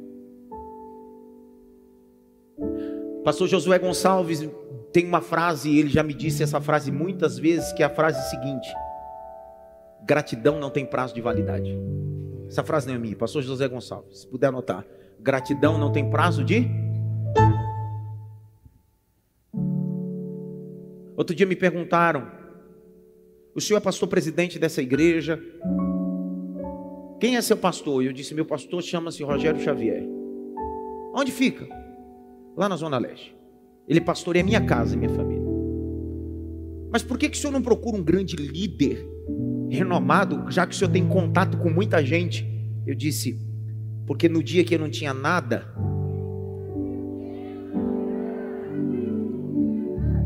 Pastor Josué Gonçalves tem uma frase, ele já me disse essa frase muitas vezes, que é a frase seguinte: gratidão não tem prazo de validade. Essa frase não é minha, pastor José Gonçalves, se puder anotar. Gratidão não tem prazo de. Outro dia me perguntaram: o senhor é pastor presidente dessa igreja? Quem é seu pastor? E eu disse: meu pastor chama-se Rogério Xavier. Onde fica? Lá na Zona Leste. Ele pastoreia minha casa e minha família. Mas por que, que o senhor não procura um grande líder, renomado, já que o senhor tem contato com muita gente? Eu disse: porque no dia que eu não tinha nada,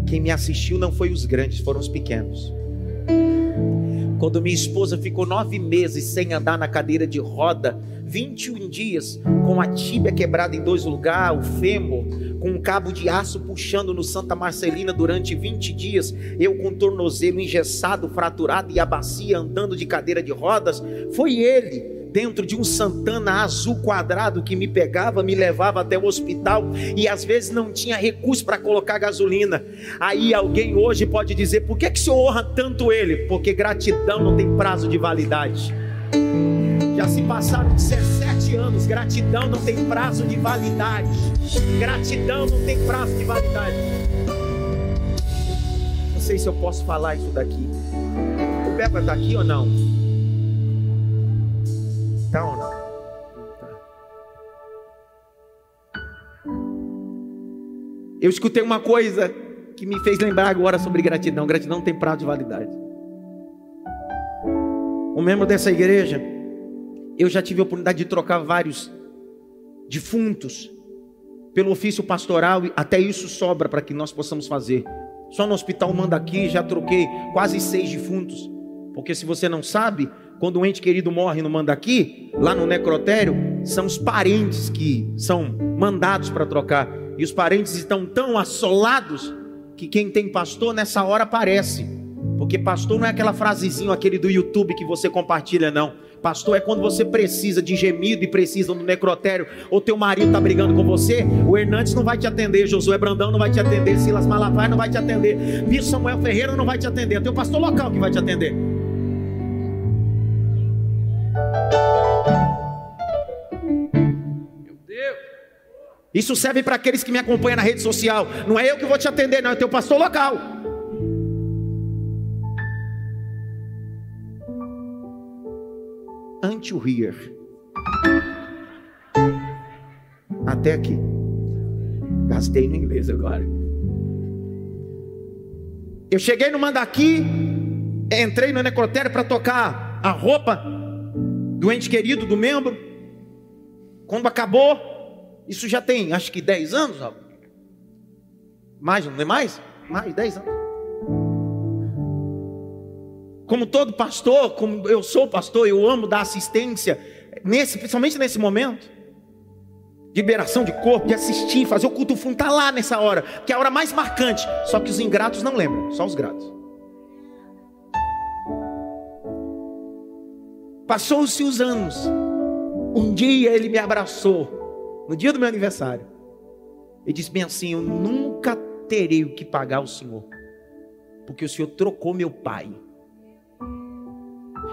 quem me assistiu não foi os grandes, foram os pequenos. Quando minha esposa ficou nove meses sem andar na cadeira de roda, 21 dias, com a tíbia quebrada em dois lugares, o fêmur, com um cabo de aço puxando no Santa Marcelina durante 20 dias, eu com tornozelo engessado, fraturado e a bacia andando de cadeira de rodas, foi ele dentro de um Santana azul quadrado que me pegava, me levava até o hospital e às vezes não tinha recurso para colocar gasolina. Aí alguém hoje pode dizer: por que, que o senhor honra tanto ele? Porque gratidão não tem prazo de validade. Já se passaram 17 anos, gratidão não tem prazo de validade. Gratidão não tem prazo de validade. Não sei se eu posso falar isso daqui. O Beba está aqui ou não? Tá ou não? Tá. Eu escutei uma coisa que me fez lembrar agora sobre gratidão. Gratidão tem prazo de validade. Um membro dessa igreja, eu já tive a oportunidade de trocar vários defuntos pelo ofício pastoral, até isso sobra para que nós possamos fazer. Só no hospital manda aqui, já troquei quase seis defuntos. Porque se você não sabe, quando um ente querido morre no Mandaqui, lá no necrotério, são os parentes que são mandados para trocar. E os parentes estão tão assolados que quem tem pastor nessa hora aparece. Porque pastor não é aquela frasezinha, aquele do YouTube que você compartilha, não. Pastor é quando você precisa de gemido e precisa no necrotério, ou teu marido está brigando com você, o Hernandes não vai te atender, Josué Brandão não vai te atender, Silas Malafaia não vai te atender, Bispo Samuel Ferreira não vai te atender, é teu pastor local que vai te atender. Isso serve para aqueles que me acompanham na rede social. Não é eu que vou te atender, não, é teu pastor local. Until here. Até aqui. Gastei no inglês agora. Eu cheguei no Mandaqui, entrei no necrotério para tocar a roupa do ente querido, do membro. Quando acabou, isso já tem, acho que 10 anos. Mais, não é mais? Mais, 10 anos. Como todo pastor, como eu sou pastor, eu amo dar assistência, nesse, principalmente nesse momento. Liberação de corpo, de assistir, fazer o culto fundo, está lá nessa hora, que é a hora mais marcante. Só que os ingratos não lembram, só os gratos. Passou-se os anos. Um dia ele me abraçou no dia do meu aniversário. Ele disse bem assim: Eu nunca terei o que pagar ao Senhor, porque o Senhor trocou meu pai.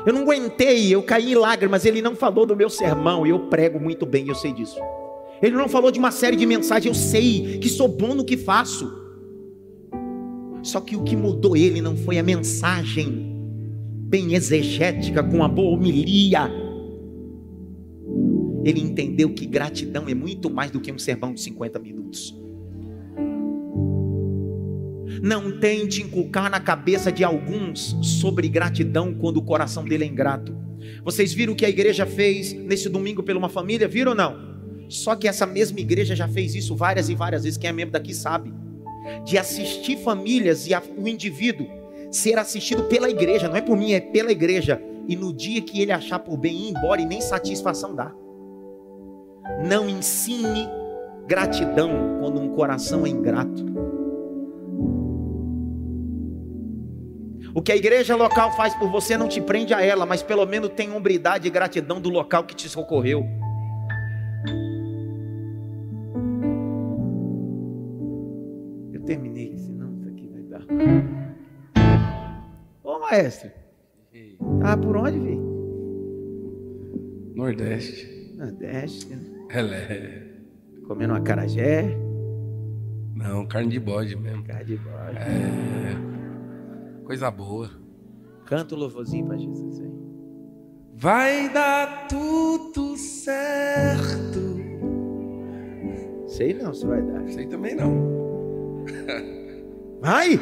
Eu não aguentei, eu caí em lágrimas. Ele não falou do meu sermão, e eu prego muito bem, eu sei disso. Ele não falou de uma série de mensagens, eu sei que sou bom no que faço. Só que o que mudou ele não foi a mensagem bem exegética, com a boa homilia. Ele entendeu que gratidão é muito mais do que um sermão de 50 minutos. Não tente inculcar na cabeça de alguns sobre gratidão quando o coração dele é ingrato. Vocês viram o que a igreja fez nesse domingo pela uma família? Viram ou não? Só que essa mesma igreja já fez isso várias e várias vezes. Quem é membro daqui sabe. De assistir famílias e o indivíduo ser assistido pela igreja, não é por mim, é pela igreja. E no dia que ele achar por bem ir embora e nem satisfação dá. Não ensine gratidão quando um coração é ingrato. O que a igreja local faz por você não te prende a ela, mas pelo menos tem hombridade e gratidão do local que te socorreu. Eu terminei, senão isso aqui vai dar. Ô maestro, tá por onde, vi? Nordeste. Nordeste, né? Ela Comendo uma carajé. Não, carne de bode mesmo. Carne de bode. É. Coisa boa. Canta o louvorzinho para Jesus aí. Vai dar tudo certo. Sei não se vai dar. Sei também não. [laughs] Vai!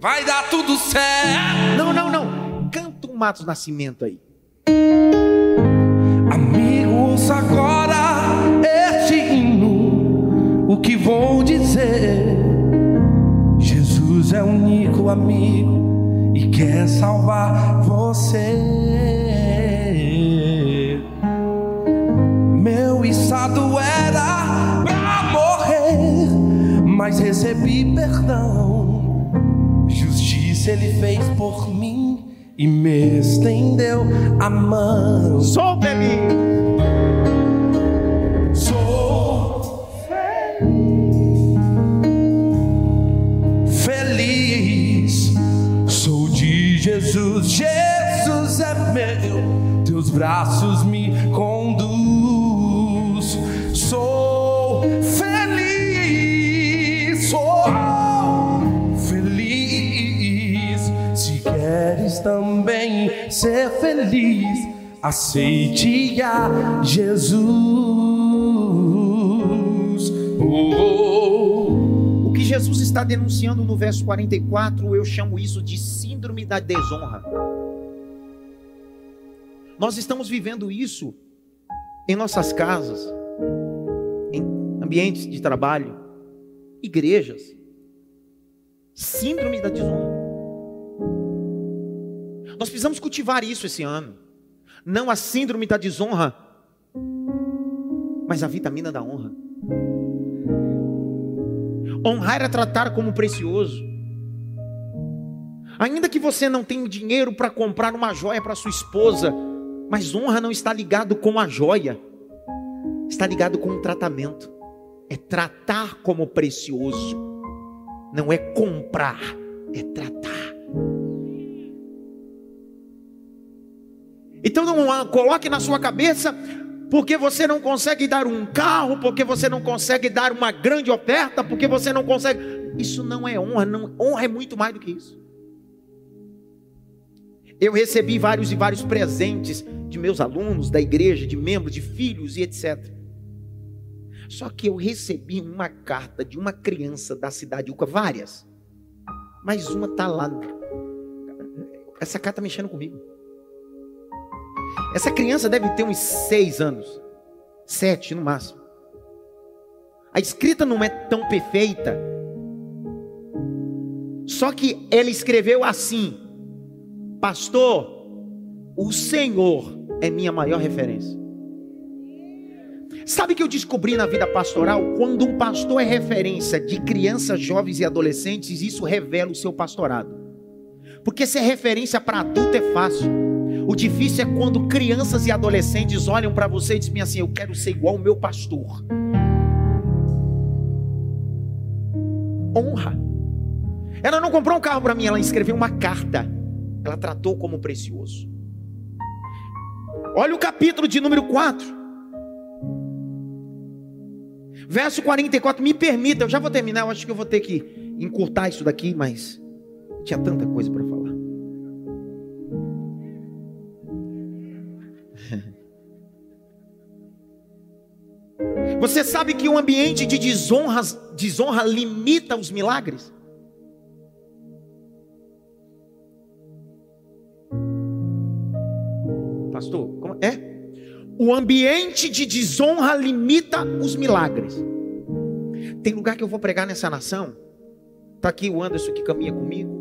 Vai dar tudo certo. Não, não, não. Canta um Matos Nascimento aí. Que vou dizer? Jesus é o único amigo e quer salvar você. Meu estado era pra morrer, mas recebi perdão. Justiça ele fez por mim e me estendeu a mão. Solta Jesus, é meu, teus braços me conduz. Sou feliz, sou feliz. Se queres também ser feliz, aceite a Jesus. Oh, oh. Jesus está denunciando no verso 44, eu chamo isso de síndrome da desonra. Nós estamos vivendo isso em nossas casas, em ambientes de trabalho, igrejas. Síndrome da desonra. Nós precisamos cultivar isso esse ano. Não a síndrome da desonra, mas a vitamina da honra. Honrar é tratar como precioso. Ainda que você não tenha dinheiro para comprar uma joia para sua esposa, mas honra não está ligado com a joia, está ligado com o tratamento. É tratar como precioso, não é comprar, é tratar. Então não coloque na sua cabeça porque você não consegue dar um carro, porque você não consegue dar uma grande oferta, porque você não consegue. Isso não é honra, não, honra é muito mais do que isso. Eu recebi vários e vários presentes de meus alunos, da igreja, de membros, de filhos e etc. Só que eu recebi uma carta de uma criança da cidade de Uca, várias, mas uma está lá. Essa carta está mexendo comigo. Essa criança deve ter uns seis anos, sete no máximo. A escrita não é tão perfeita. Só que ela escreveu assim: Pastor, o Senhor é minha maior referência. Sabe que eu descobri na vida pastoral? Quando um pastor é referência de crianças, jovens e adolescentes, isso revela o seu pastorado. Porque ser referência para adulto é fácil. O difícil é quando crianças e adolescentes olham para você e dizem assim: Eu quero ser igual ao meu pastor. honra. Ela não comprou um carro para mim, ela escreveu uma carta. Ela tratou como precioso. Olha o capítulo de número 4. Verso 44, me permita, eu já vou terminar, eu acho que eu vou ter que encurtar isso daqui, mas tinha tanta coisa para falar. Você sabe que um ambiente de desonra, limita os milagres? Pastor, como é? O ambiente de desonra limita os milagres. Tem lugar que eu vou pregar nessa nação. Está aqui o Anderson que caminha comigo.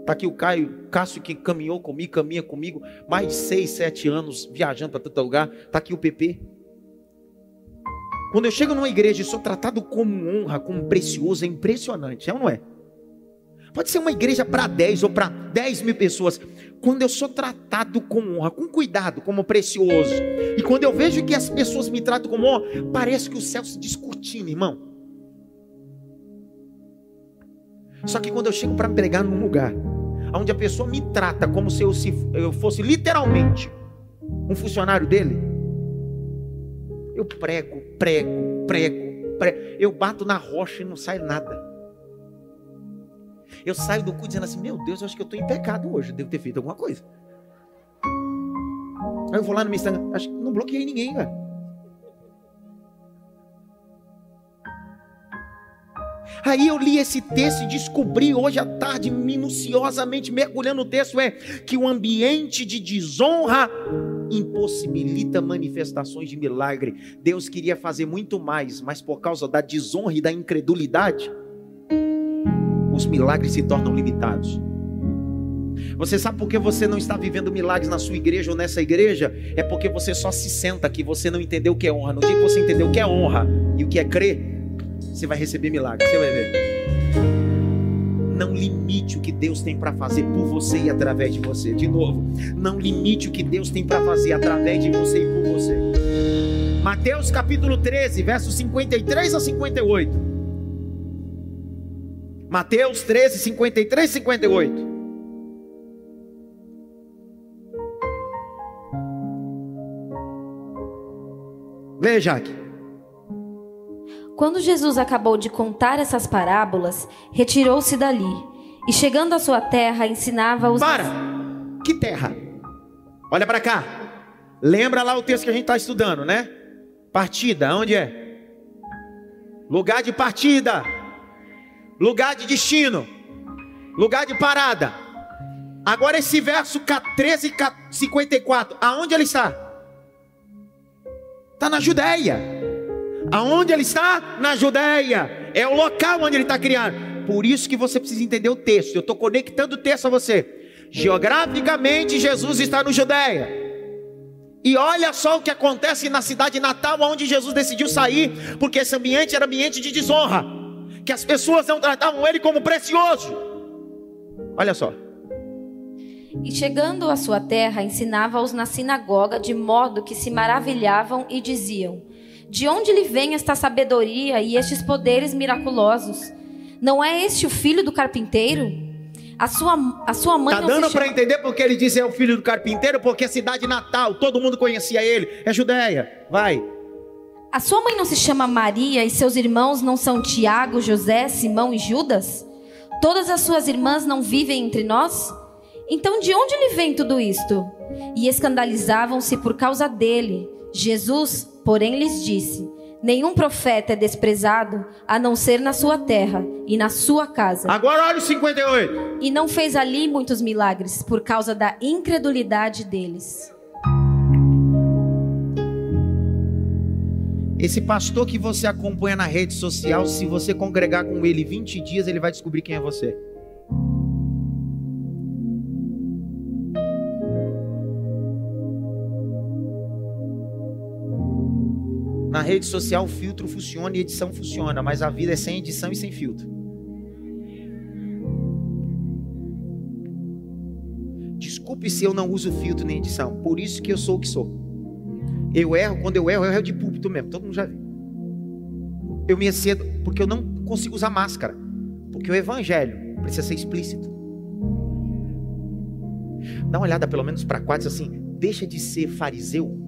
Está aqui o Caio, Cássio que caminhou comigo, caminha comigo. Mais de seis, sete anos viajando para todo lugar. Está aqui o PP. Quando eu chego numa igreja e sou tratado como honra, como precioso, é impressionante, é ou não é? Pode ser uma igreja para 10 ou para 10 mil pessoas. Quando eu sou tratado com honra, com cuidado, como precioso, e quando eu vejo que as pessoas me tratam como honra, parece que o céu se discutindo, irmão. Só que quando eu chego para pregar num lugar onde a pessoa me trata como se eu, se eu fosse literalmente um funcionário dele, eu prego, prego, prego, prego. Eu bato na rocha e não sai nada. Eu saio do cu dizendo assim: Meu Deus, eu acho que eu estou em pecado hoje. Devo ter feito alguma coisa. Aí eu vou lá no meu Instagram. Acho que não bloqueei ninguém, velho. Aí eu li esse texto e descobri hoje à tarde, minuciosamente mergulhando no texto, é que o ambiente de desonra impossibilita manifestações de milagre. Deus queria fazer muito mais, mas por causa da desonra e da incredulidade, os milagres se tornam limitados. Você sabe por que você não está vivendo milagres na sua igreja ou nessa igreja? É porque você só se senta aqui, você não entendeu o que é honra. No dia que você entendeu o que é honra e o que é crer, você vai receber milagre, você vai ver. Não limite o que Deus tem para fazer por você e através de você. De novo, não limite o que Deus tem para fazer através de você e por você. Mateus capítulo 13, versos 53 a 58. Mateus 13, 53 e 58. Veja aqui. Quando Jesus acabou de contar essas parábolas, retirou-se dali e, chegando à sua terra, ensinava os. Para! Que terra? Olha para cá. Lembra lá o texto que a gente está estudando, né? Partida, onde é? Lugar de partida, lugar de destino, lugar de parada. Agora esse verso 13 e 54, aonde ele está? Está na Judéia. Aonde ele está? Na Judéia. É o local onde ele está criando. Por isso que você precisa entender o texto. Eu estou conectando o texto a você. Geograficamente, Jesus está no Judéia. E olha só o que acontece na cidade natal, onde Jesus decidiu sair, porque esse ambiente era ambiente de desonra, que as pessoas não tratavam ele como precioso. Olha só. E chegando à sua terra, ensinava-os na sinagoga, de modo que se maravilhavam e diziam: de onde lhe vem esta sabedoria e estes poderes miraculosos? Não é este o filho do carpinteiro? A sua, a sua mãe Tá não dando para chama... entender porque ele diz é o filho do carpinteiro? Porque a cidade natal, todo mundo conhecia ele, é Judéia. Vai. A sua mãe não se chama Maria e seus irmãos não são Tiago, José, Simão e Judas? Todas as suas irmãs não vivem entre nós? Então de onde lhe vem tudo isto? E escandalizavam-se por causa dele. Jesus, porém, lhes disse: Nenhum profeta é desprezado a não ser na sua terra e na sua casa. Agora olha o 58. E não fez ali muitos milagres por causa da incredulidade deles. Esse pastor que você acompanha na rede social, se você congregar com ele 20 dias, ele vai descobrir quem é você. Na rede social o filtro funciona e edição funciona, mas a vida é sem edição e sem filtro. Desculpe se eu não uso filtro nem edição, por isso que eu sou o que sou. Eu erro, quando eu erro, eu erro de púlpito mesmo, todo mundo já viu. Eu me excedo porque eu não consigo usar máscara. Porque o evangelho precisa ser explícito. Dá uma olhada pelo menos para quatro assim, deixa de ser fariseu.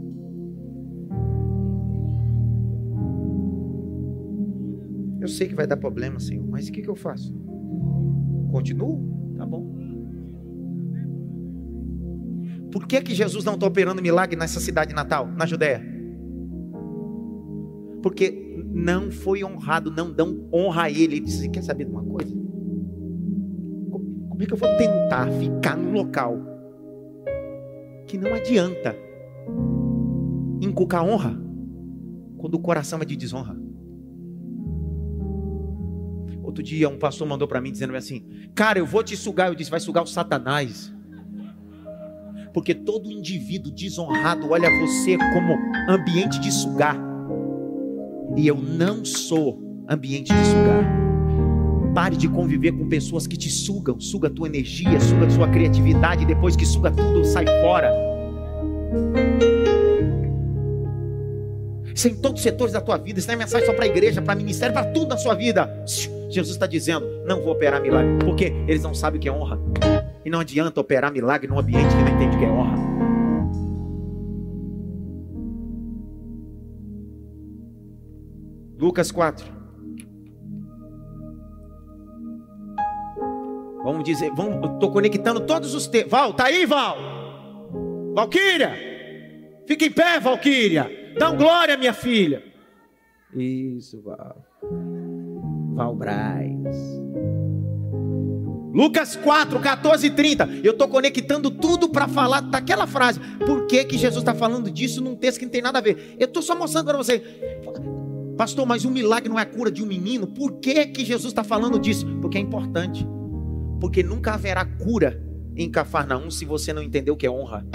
Eu sei que vai dar problema, Senhor, mas o que, que eu faço? Continuo? Tá bom. Por que, que Jesus não está operando milagre nessa cidade natal, na Judéia? Porque não foi honrado, não dão honra a ele. Ele disse: Quer saber de uma coisa? Como é que eu vou tentar ficar num local que não adianta inculcar honra quando o coração é de desonra? Outro dia um pastor mandou para mim dizendo assim: Cara, eu vou te sugar. Eu disse: Vai sugar o Satanás. Porque todo indivíduo desonrado olha você como ambiente de sugar. E eu não sou ambiente de sugar. Pare de conviver com pessoas que te sugam, suga tua energia, suga a sua criatividade, depois que suga tudo, sai fora. Isso é em todos os setores da tua vida, isso não é mensagem só para a igreja, para ministério, para tudo na sua vida. Jesus está dizendo: não vou operar milagre, porque eles não sabem o que é honra. E não adianta operar milagre num ambiente que não entende o que é honra. Lucas 4. Vamos dizer, vamos, estou conectando todos os textos. Val, tá aí, Val? Valquíria! Fica em pé, Valquíria! Dá glória, minha filha! Isso, Val. Valbraz. Lucas 4, 14 e 30. Eu estou conectando tudo para falar daquela frase. Por que, que Jesus está falando disso num texto que não tem nada a ver? Eu estou só mostrando para você. Pastor, mas um milagre não é a cura de um menino. Por que, que Jesus está falando disso? Porque é importante. Porque nunca haverá cura em Cafarnaum se você não entender o que é honra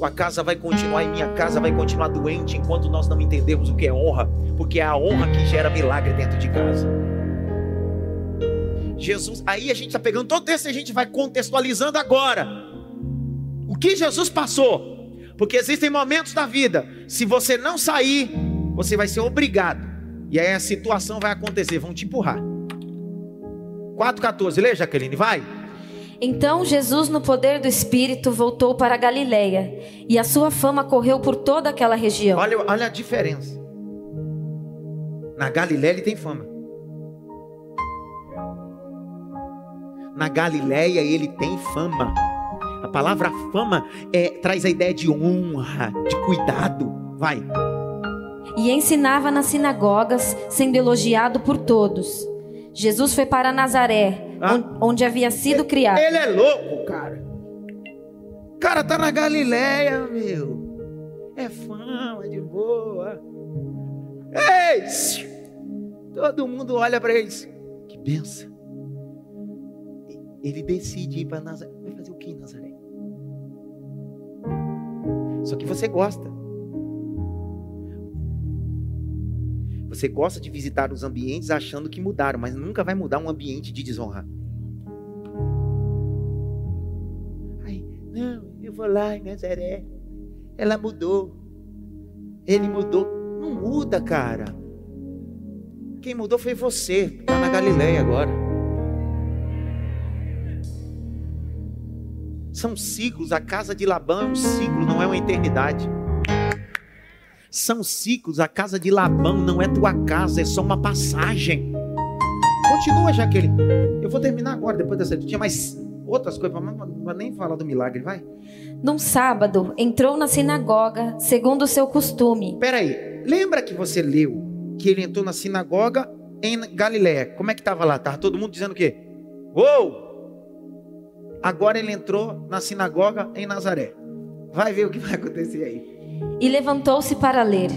tua casa vai continuar e minha casa vai continuar doente enquanto nós não entendermos o que é honra, porque é a honra que gera milagre dentro de casa. Jesus, aí a gente está pegando todo esse a gente vai contextualizando agora. O que Jesus passou? Porque existem momentos da vida, se você não sair, você vai ser obrigado. E aí a situação vai acontecer, vão te empurrar. 4,14, lê, Jaqueline, vai. Então Jesus, no poder do Espírito, voltou para a Galiléia, e a sua fama correu por toda aquela região. Olha, olha a diferença. Na Galiléia ele tem fama. Na Galiléia ele tem fama. A palavra fama é, traz a ideia de honra, de cuidado. Vai. E ensinava nas sinagogas, sendo elogiado por todos. Jesus foi para Nazaré, ah. onde havia sido criado. Ele é louco, cara. O cara tá na Galileia, meu. É fama, é de boa. Ei! Todo mundo olha para eles. Que benção. Ele decide ir para Nazaré. Vai fazer o que em Nazaré? Só que você gosta. Você gosta de visitar os ambientes achando que mudaram, mas nunca vai mudar um ambiente de desonra. Ai, não, eu vou lá em Nazaré. Ela mudou. Ele mudou. Não muda, cara. Quem mudou foi você. Está na Galileia agora. São ciclos. A casa de Labão é um ciclo, não é uma eternidade. São ciclos, a casa de Labão não é tua casa, é só uma passagem. Continua, Jaqueline. Eu vou terminar agora, depois dessa. Tinha mais outras coisas, mas não vou nem falar do milagre, vai. Num sábado, entrou na sinagoga, segundo o seu costume. Peraí, lembra que você leu que ele entrou na sinagoga em Galiléia? Como é que estava lá? Estava todo mundo dizendo o quê? Uou! Agora ele entrou na sinagoga em Nazaré. Vai ver o que vai acontecer aí e levantou-se para ler.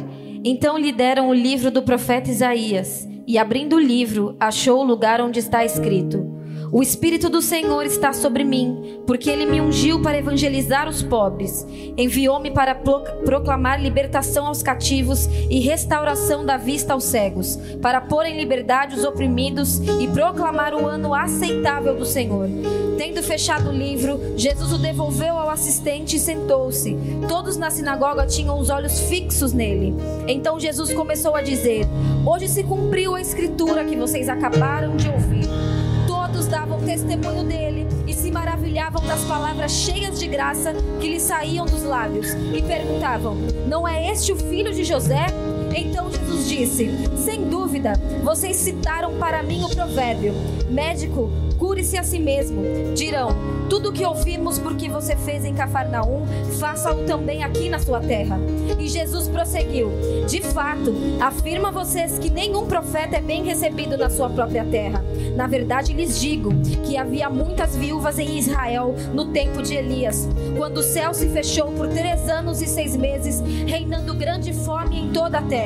Então lhe deram o livro do profeta Isaías, e abrindo o livro, achou o lugar onde está escrito: O Espírito do Senhor está sobre mim, porque ele me ungiu para evangelizar os pobres. Enviou-me para proclamar libertação aos cativos e restauração da vista aos cegos, para pôr em liberdade os oprimidos e proclamar o ano aceitável do Senhor. Tendo fechado o livro, Jesus o devolveu ao assistente e sentou-se. Todos na sinagoga tinham os olhos fixos nele. Então Jesus começou a dizer: Hoje se cumpriu a escritura que vocês acabaram de ouvir davam testemunho dele e se maravilhavam das palavras cheias de graça que lhe saíam dos lábios e perguntavam: Não é este o filho de José? Então Jesus disse: Sem dúvida, vocês citaram para mim o provérbio: Médico, cure-se a si mesmo. Dirão: Tudo o que ouvimos porque você fez em Cafarnaum, faça-o também aqui na sua terra. E Jesus prosseguiu: De fato, afirma vocês que nenhum profeta é bem recebido na sua própria terra. Na verdade, lhes digo que havia muitas viúvas em Israel no tempo de Elias, quando o céu se fechou por três anos e seis meses, reinando grande fome em toda a terra.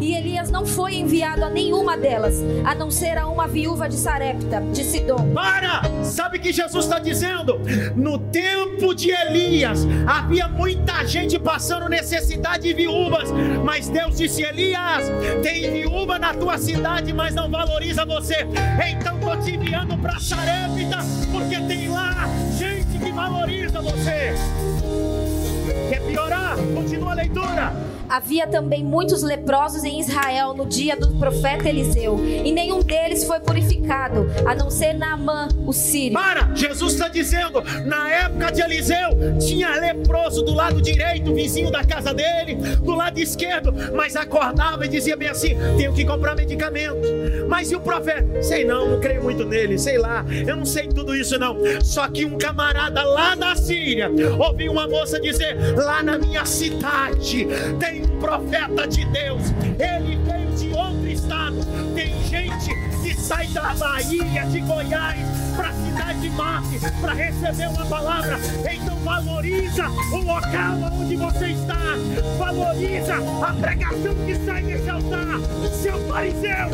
E Elias não foi enviado a nenhuma delas, a não ser a uma viúva de Sarepta, de Sidom. Para! Sabe que Jesus está dizendo? No tempo de Elias, havia muita gente passando necessidade de viúvas, mas Deus disse: Elias, tem viúva na tua cidade, mas não valoriza você. Então estou te enviando para Sarepta, porque tem lá gente que valoriza você. Quer piorar? Continua a leitura. Havia também muitos leprosos em Israel no dia do profeta Eliseu, e nenhum deles foi purificado, a não ser Naamã, o sírio. Para! Jesus está dizendo, na época de Eliseu, tinha leproso do lado direito, vizinho da casa dele, do lado esquerdo, mas acordava e dizia bem assim: tenho que comprar medicamento. Mas e o profeta? Sei não, não creio muito nele, sei lá, eu não sei tudo isso não. Só que um camarada lá da Síria ouviu uma moça dizer: lá na minha cidade tem tem um profeta de Deus, ele veio de outro estado. Tem gente que sai da Bahia, de Goiás, para a cidade de Marte, para receber uma palavra. Então valoriza o local onde você está, valoriza a pregação que sai desse altar, seu fariseu.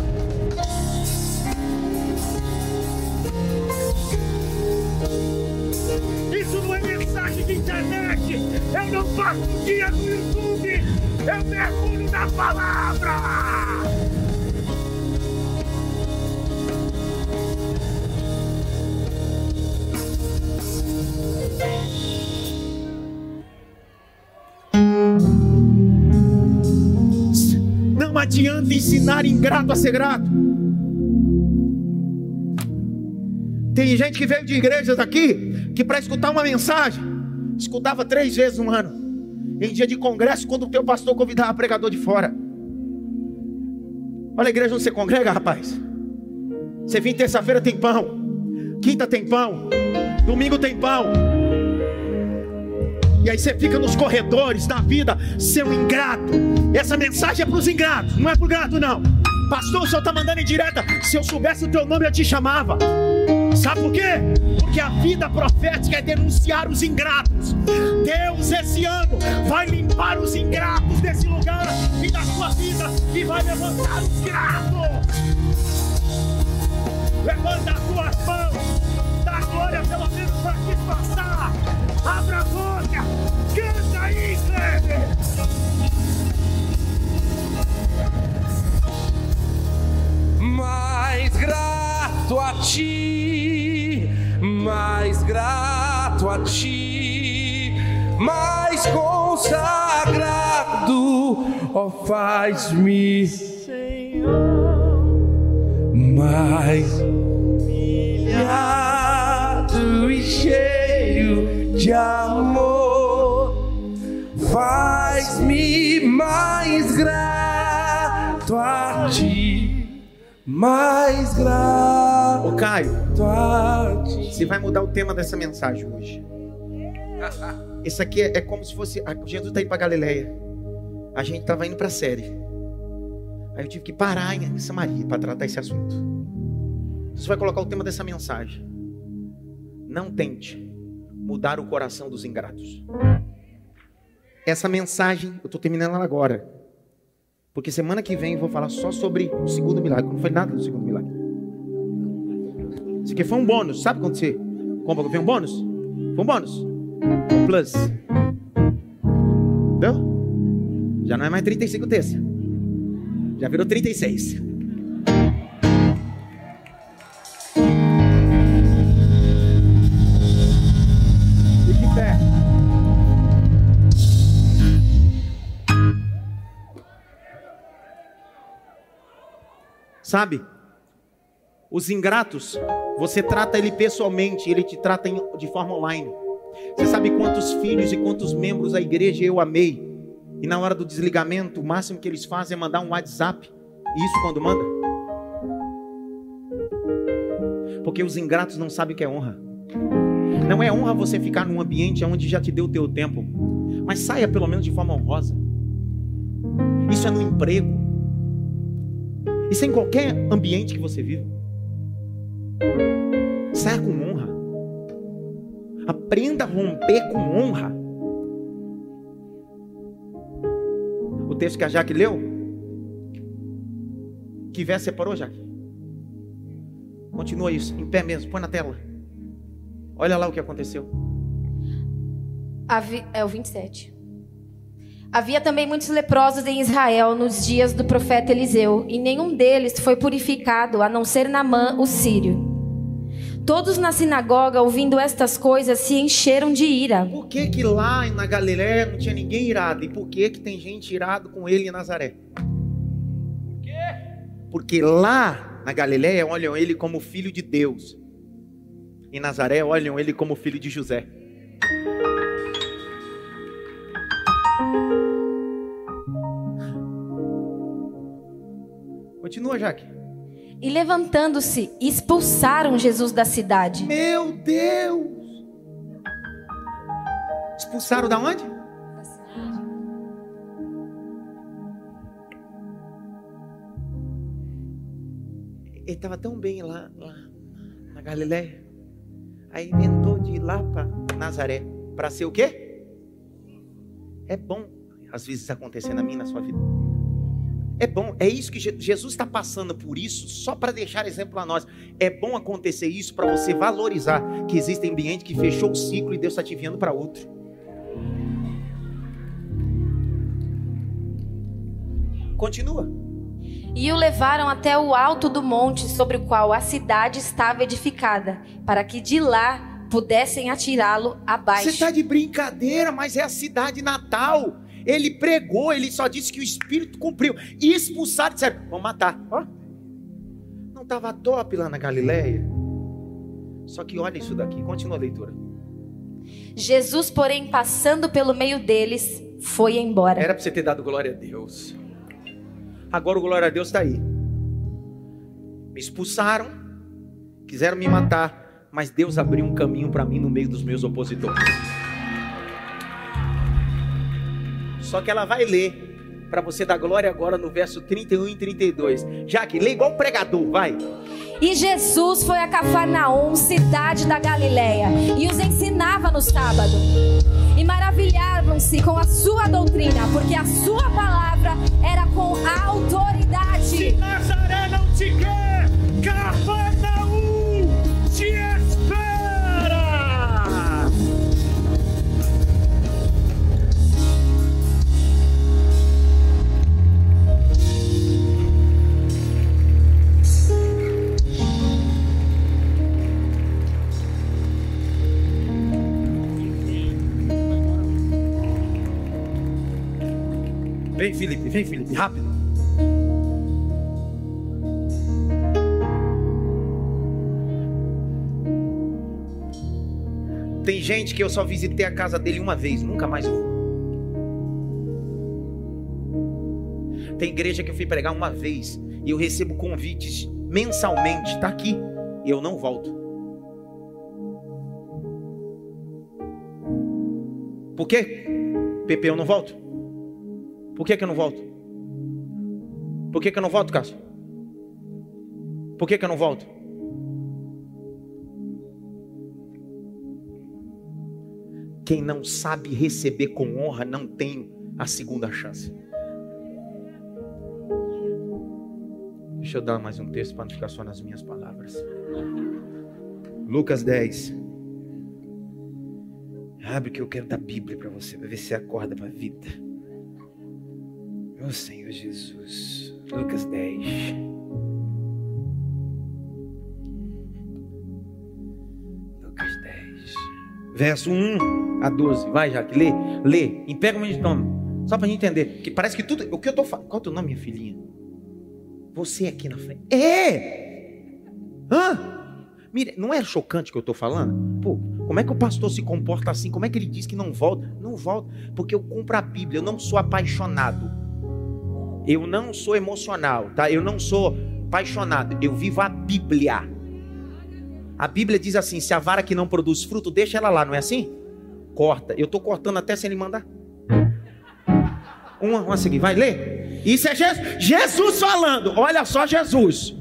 Isso não é mensagem de internet. Eu não faço dia no YouTube. Eu mergulho na palavra! Não adianta ensinar ingrato a ser grato. Tem gente que veio de igrejas aqui que para escutar uma mensagem escutava três vezes no ano em dia de congresso, quando o teu pastor convidava pregador de fora. Olha a igreja onde você congrega, rapaz. Você vem terça-feira tem pão, quinta tem pão, domingo tem pão. E aí você fica nos corredores da vida, seu ingrato. Essa mensagem é para os ingratos, não é para o grato, não. Pastor, o senhor está mandando em direta. Se eu soubesse o teu nome, eu te chamava. Sabe por quê? Porque a vida profética é denunciar os ingratos. Deus, esse ano, vai limpar os ingratos desse lugar e da sua vida e vai levantar os gratos. Levanta as tuas mãos, ó, faz-me, Senhor, mais humilhado e cheio de amor, faz-me mais grato a ti mais grato. Ô Caio, você vai mudar o tema dessa mensagem hoje. [laughs] Isso aqui é, é como se fosse. Jesus está indo para Galileia. A gente estava indo para a série. Aí eu tive que parar em Samaria para tratar esse assunto. Você vai colocar o tema dessa mensagem. Não tente mudar o coração dos ingratos. Essa mensagem, eu estou terminando ela agora. Porque semana que vem eu vou falar só sobre o segundo milagre. Não foi nada do segundo milagre. Isso aqui foi um bônus. Sabe quando você compra foi um bônus? Foi um bônus. Um plus. Entendeu? Já não é mais 35 terça. Já virou 36. Fique em pé. Sabe? Os ingratos, você trata ele pessoalmente, ele te trata de forma online. Você sabe quantos filhos e quantos membros da igreja eu amei? E na hora do desligamento, o máximo que eles fazem é mandar um WhatsApp. E isso quando manda? Porque os ingratos não sabem o que é honra. Não é honra você ficar num ambiente onde já te deu o teu tempo. Mas saia pelo menos de forma honrosa. Isso é no emprego. Isso é em qualquer ambiente que você vive. Saia com honra. Aprenda a romper com honra. O texto que a Jaque leu. Que verso separou, Jaque? Continua isso, em pé mesmo, põe na tela. Olha lá o que aconteceu. Havi- É o 27. Havia também muitos leprosos em Israel nos dias do profeta Eliseu, e nenhum deles foi purificado, a não ser Namã, o sírio. Todos na sinagoga, ouvindo estas coisas, se encheram de ira. Por que que lá na Galiléia não tinha ninguém irado? E por que que tem gente irado com ele em Nazaré? Porque lá na Galiléia olham ele como filho de Deus. Em Nazaré olham ele como filho de José. Continua, Jaque. E levantando-se, expulsaram Jesus da cidade. Meu Deus! Expulsaram da onde? Ele estava tão bem lá, lá na Galiléia. Aí inventou de ir lá para Nazaré. Para ser o quê? É bom, às vezes, acontecer na minha na sua vida. É bom, é isso que Je- Jesus está passando por isso, só para deixar exemplo a nós. É bom acontecer isso para você valorizar que existe ambiente que fechou o ciclo e Deus está te enviando para outro. Continua. E o levaram até o alto do monte sobre o qual a cidade estava edificada, para que de lá pudessem atirá-lo abaixo. Você está de brincadeira, mas é a cidade natal. Ele pregou, ele só disse que o Espírito cumpriu. E expulsaram, disseram, vamos matar. Ó. Não estava top lá na Galileia. Só que olha isso daqui, continua a leitura. Jesus, porém, passando pelo meio deles, foi embora. Era para você ter dado glória a Deus. Agora o glória a Deus está aí. Me expulsaram, quiseram me matar, mas Deus abriu um caminho para mim no meio dos meus opositores. Só que ela vai ler para você dar glória agora no verso 31 e 32. Já que lê igual pregador, vai. E Jesus foi a Cafarnaum, cidade da Galiléia, e os ensinava no sábado. E maravilhavam-se com a sua doutrina, porque a sua palavra era com autoridade. Vem, Felipe, vem, Felipe, rápido. Tem gente que eu só visitei a casa dele uma vez, nunca mais vou. Tem igreja que eu fui pregar uma vez e eu recebo convites mensalmente, tá aqui, e eu não volto. Por quê? Pepe, eu não volto. Por que, que eu não volto? Por que, que eu não volto, Cássio? Por que, que eu não volto? Quem não sabe receber com honra não tem a segunda chance. Deixa eu dar mais um texto para não ficar só nas minhas palavras. Lucas 10. Abre que eu quero dar Bíblia para você, para ver se acorda para a vida. Meu Senhor Jesus. Lucas 10. Lucas 10. Verso 1 a 12. Vai, Jaque, lê. Lê. E pega o meu nome. Só para gente entender. Que parece que tudo. O que eu tô falando. Qual é o teu nome, minha filhinha? Você aqui na frente. É! Hã? Mire, não é chocante o que eu estou falando? Pô, como é que o pastor se comporta assim? Como é que ele diz que não volta? Não volta, porque eu cumpro a Bíblia, eu não sou apaixonado. Eu não sou emocional, tá? Eu não sou apaixonado, eu vivo a Bíblia. A Bíblia diz assim: se a vara que não produz fruto, deixa ela lá, não é assim? Corta. Eu estou cortando até sem ele mandar. Uma, uma seguir, vai ler. Isso é Jesus, Jesus falando. Olha só Jesus.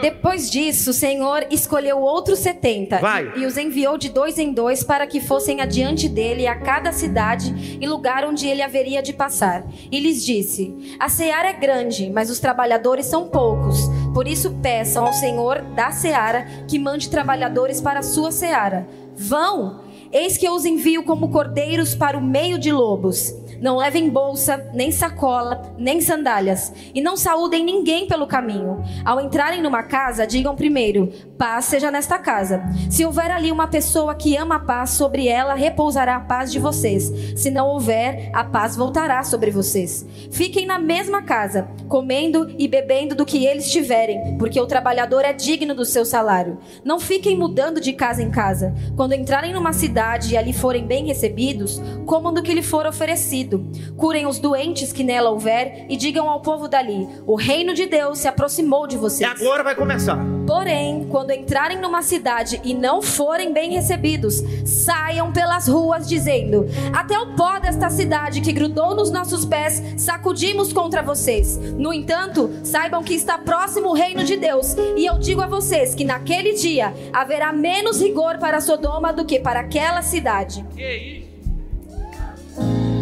Depois disso, o Senhor escolheu outros setenta Vai. e os enviou de dois em dois para que fossem adiante dele a cada cidade e lugar onde ele haveria de passar. E lhes disse: A seara é grande, mas os trabalhadores são poucos. Por isso peçam ao Senhor da seara que mande trabalhadores para a sua seara. Vão! Eis que eu os envio como cordeiros para o meio de lobos. Não levem bolsa, nem sacola, nem sandálias, e não saúdem ninguém pelo caminho. Ao entrarem numa casa, digam primeiro: paz seja nesta casa. Se houver ali uma pessoa que ama a paz, sobre ela repousará a paz de vocês. Se não houver, a paz voltará sobre vocês. Fiquem na mesma casa, comendo e bebendo do que eles tiverem, porque o trabalhador é digno do seu salário. Não fiquem mudando de casa em casa. Quando entrarem numa cidade e ali forem bem recebidos, comam do que lhe for oferecido. Curem os doentes que nela houver e digam ao povo dali: o reino de Deus se aproximou de E vocês. agora vai começar. Porém, quando entrarem numa cidade e não forem bem recebidos, saiam pelas ruas dizendo: Até o pó desta cidade que grudou nos nossos pés, sacudimos contra vocês. No entanto, saibam que está próximo o reino de Deus, e eu digo a vocês que naquele dia haverá menos rigor para Sodoma do que para aquela cidade.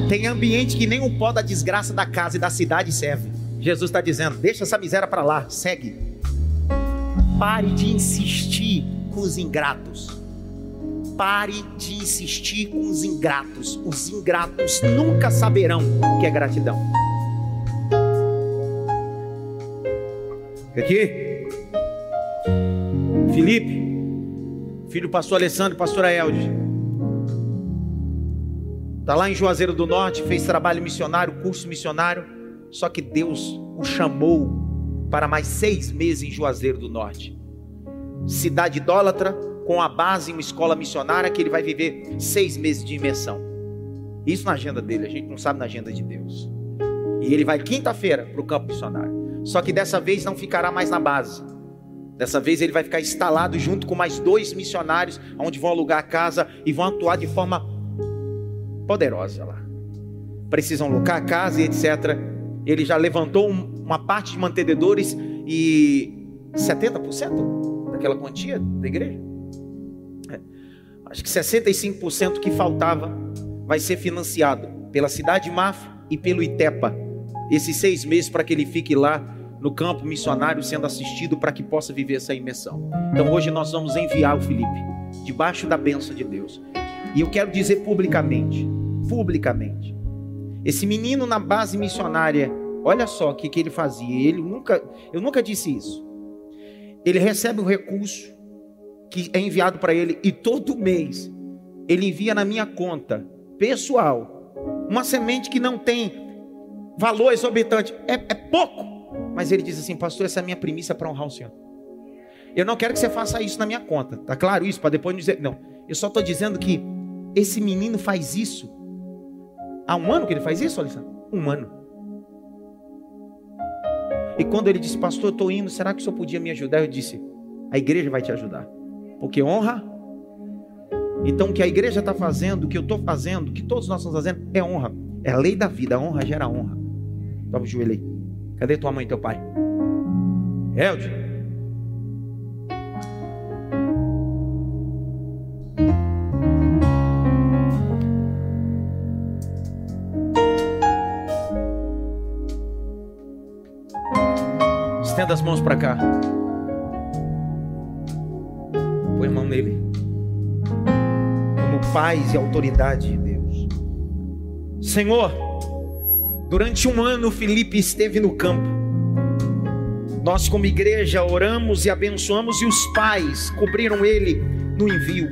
Tem ambiente que nem o pó da desgraça da casa e da cidade serve. Jesus está dizendo: deixa essa miséria para lá, segue. Pare de insistir com os ingratos. Pare de insistir com os ingratos. Os ingratos nunca saberão o que é gratidão. Aqui, Felipe, filho do pastor Alessandro e pastora Elde. Está lá em Juazeiro do Norte, fez trabalho missionário, curso missionário. Só que Deus o chamou para mais seis meses em Juazeiro do Norte. Cidade idólatra, com a base em uma escola missionária, que ele vai viver seis meses de imersão. Isso na agenda dele, a gente não sabe na agenda de Deus. E ele vai quinta-feira para o campo missionário. Só que dessa vez não ficará mais na base. Dessa vez ele vai ficar instalado junto com mais dois missionários, onde vão alugar a casa e vão atuar de forma poderosa lá. Precisam locar a casa e etc. Ele já levantou um- uma parte de mantenedores e 70% daquela quantia da igreja. É. Acho que 65% que faltava vai ser financiado pela cidade de Mafra e pelo Itepa. Esses seis meses para que ele fique lá no campo missionário sendo assistido para que possa viver essa imersão. Então hoje nós vamos enviar o Felipe debaixo da bênção de Deus. E eu quero dizer publicamente, publicamente, esse menino na base missionária, olha só o que, que ele fazia. Ele nunca, eu nunca disse isso. Ele recebe um recurso que é enviado para ele e todo mês ele envia na minha conta pessoal uma semente que não tem valor exorbitante, é, é pouco, mas ele diz assim, pastor, essa é a minha premissa para honrar o Senhor. Eu não quero que você faça isso na minha conta, tá claro isso? Para depois não dizer, não. Eu só estou dizendo que esse menino faz isso. Há um ano que ele faz isso, Alessandro? Um ano. E quando ele disse, pastor, eu estou indo, será que o senhor podia me ajudar? Eu disse, a igreja vai te ajudar. Porque honra. Então, o que a igreja está fazendo, o que eu estou fazendo, o que todos nós estamos fazendo, é honra. É a lei da vida. A honra gera honra. Dobra o joelho aí. Cadê tua mãe e teu pai? Elde. Estenda as mãos para cá. Põe a mão nele, como pais e autoridade de Deus. Senhor, durante um ano Felipe esteve no campo. Nós, como igreja, oramos e abençoamos, e os pais cobriram ele no envio.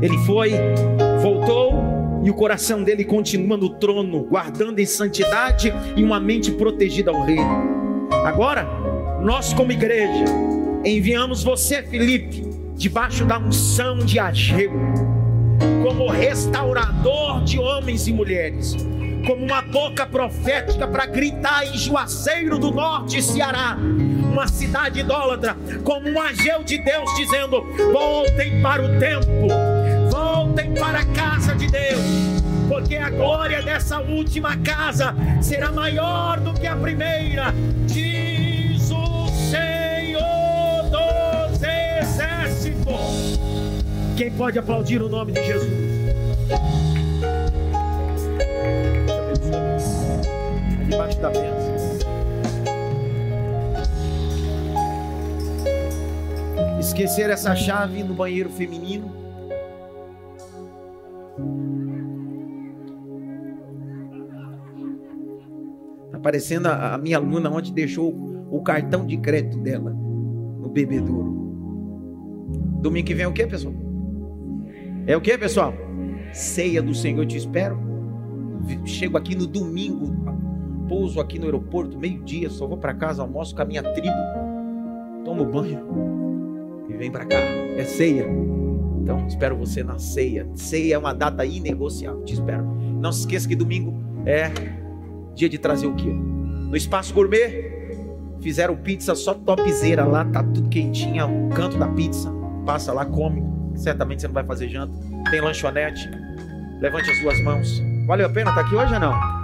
Ele foi, voltou, e o coração dele continua no trono, guardando em santidade e uma mente protegida ao reino. Agora, nós, como igreja, enviamos você, Felipe, debaixo da unção de Ageu, como restaurador de homens e mulheres, como uma boca profética para gritar em Juazeiro do Norte, Ceará, uma cidade idólatra, como um Ageu de Deus dizendo: voltem para o templo, voltem para a casa de Deus porque a glória dessa última casa será maior do que a primeira, diz Quem pode aplaudir o nome de Jesus? Debaixo da bênção. Esquecer essa chave no banheiro feminino. Tá parecendo a, a minha aluna onde deixou o cartão de crédito dela no bebedouro. Domingo que vem é o que, pessoal? É o que, pessoal? Ceia do Senhor, eu te espero. Chego aqui no domingo, pouso aqui no aeroporto, meio-dia, só vou para casa, almoço com a minha tribo, tomo banho e vem para cá. É ceia. Então, espero você na ceia. Ceia é uma data inegociável. Te espero. Não se esqueça que domingo é dia de trazer o quê? No espaço gourmet, fizeram pizza só topzera lá, tá tudo quentinha, o canto da pizza. Passa lá, come. Certamente você não vai fazer janta. Tem lanchonete. Levante as duas mãos. Valeu a pena estar aqui hoje ou não?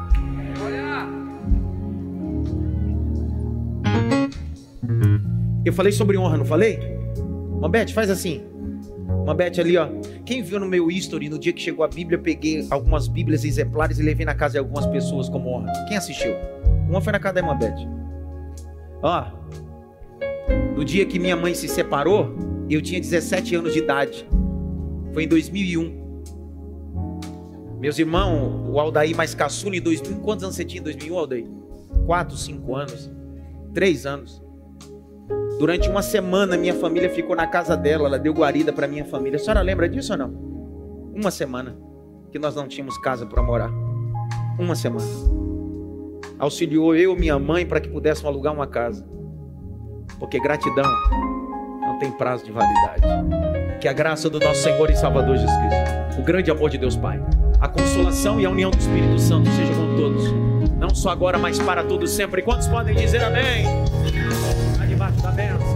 Eu falei sobre honra, não falei? Mambete, faz assim. Mambete ali, ó. Quem viu no meu history, no dia que chegou a Bíblia, eu peguei algumas Bíblias exemplares e levei na casa de algumas pessoas como honra. Quem assistiu? Uma foi na casa da Mambete. Ó. No dia que minha mãe se separou, eu tinha 17 anos de idade. Foi em 2001. Meus irmãos, o Aldair mais caçula em 2000. Quantos anos você tinha em 2001, Aldair? 4, 5 anos. 3 anos. Durante uma semana, minha família ficou na casa dela. Ela deu guarida para minha família. A senhora lembra disso ou não? Uma semana que nós não tínhamos casa para morar. Uma semana. Auxiliou eu e minha mãe para que pudéssemos alugar uma casa. Porque gratidão tem prazo de validade. Que a graça do nosso Senhor e Salvador Jesus Cristo, o grande amor de Deus Pai, a consolação e a união do Espírito Santo seja com todos, não só agora, mas para todos sempre. Quantos podem dizer amém? Está debaixo da benção.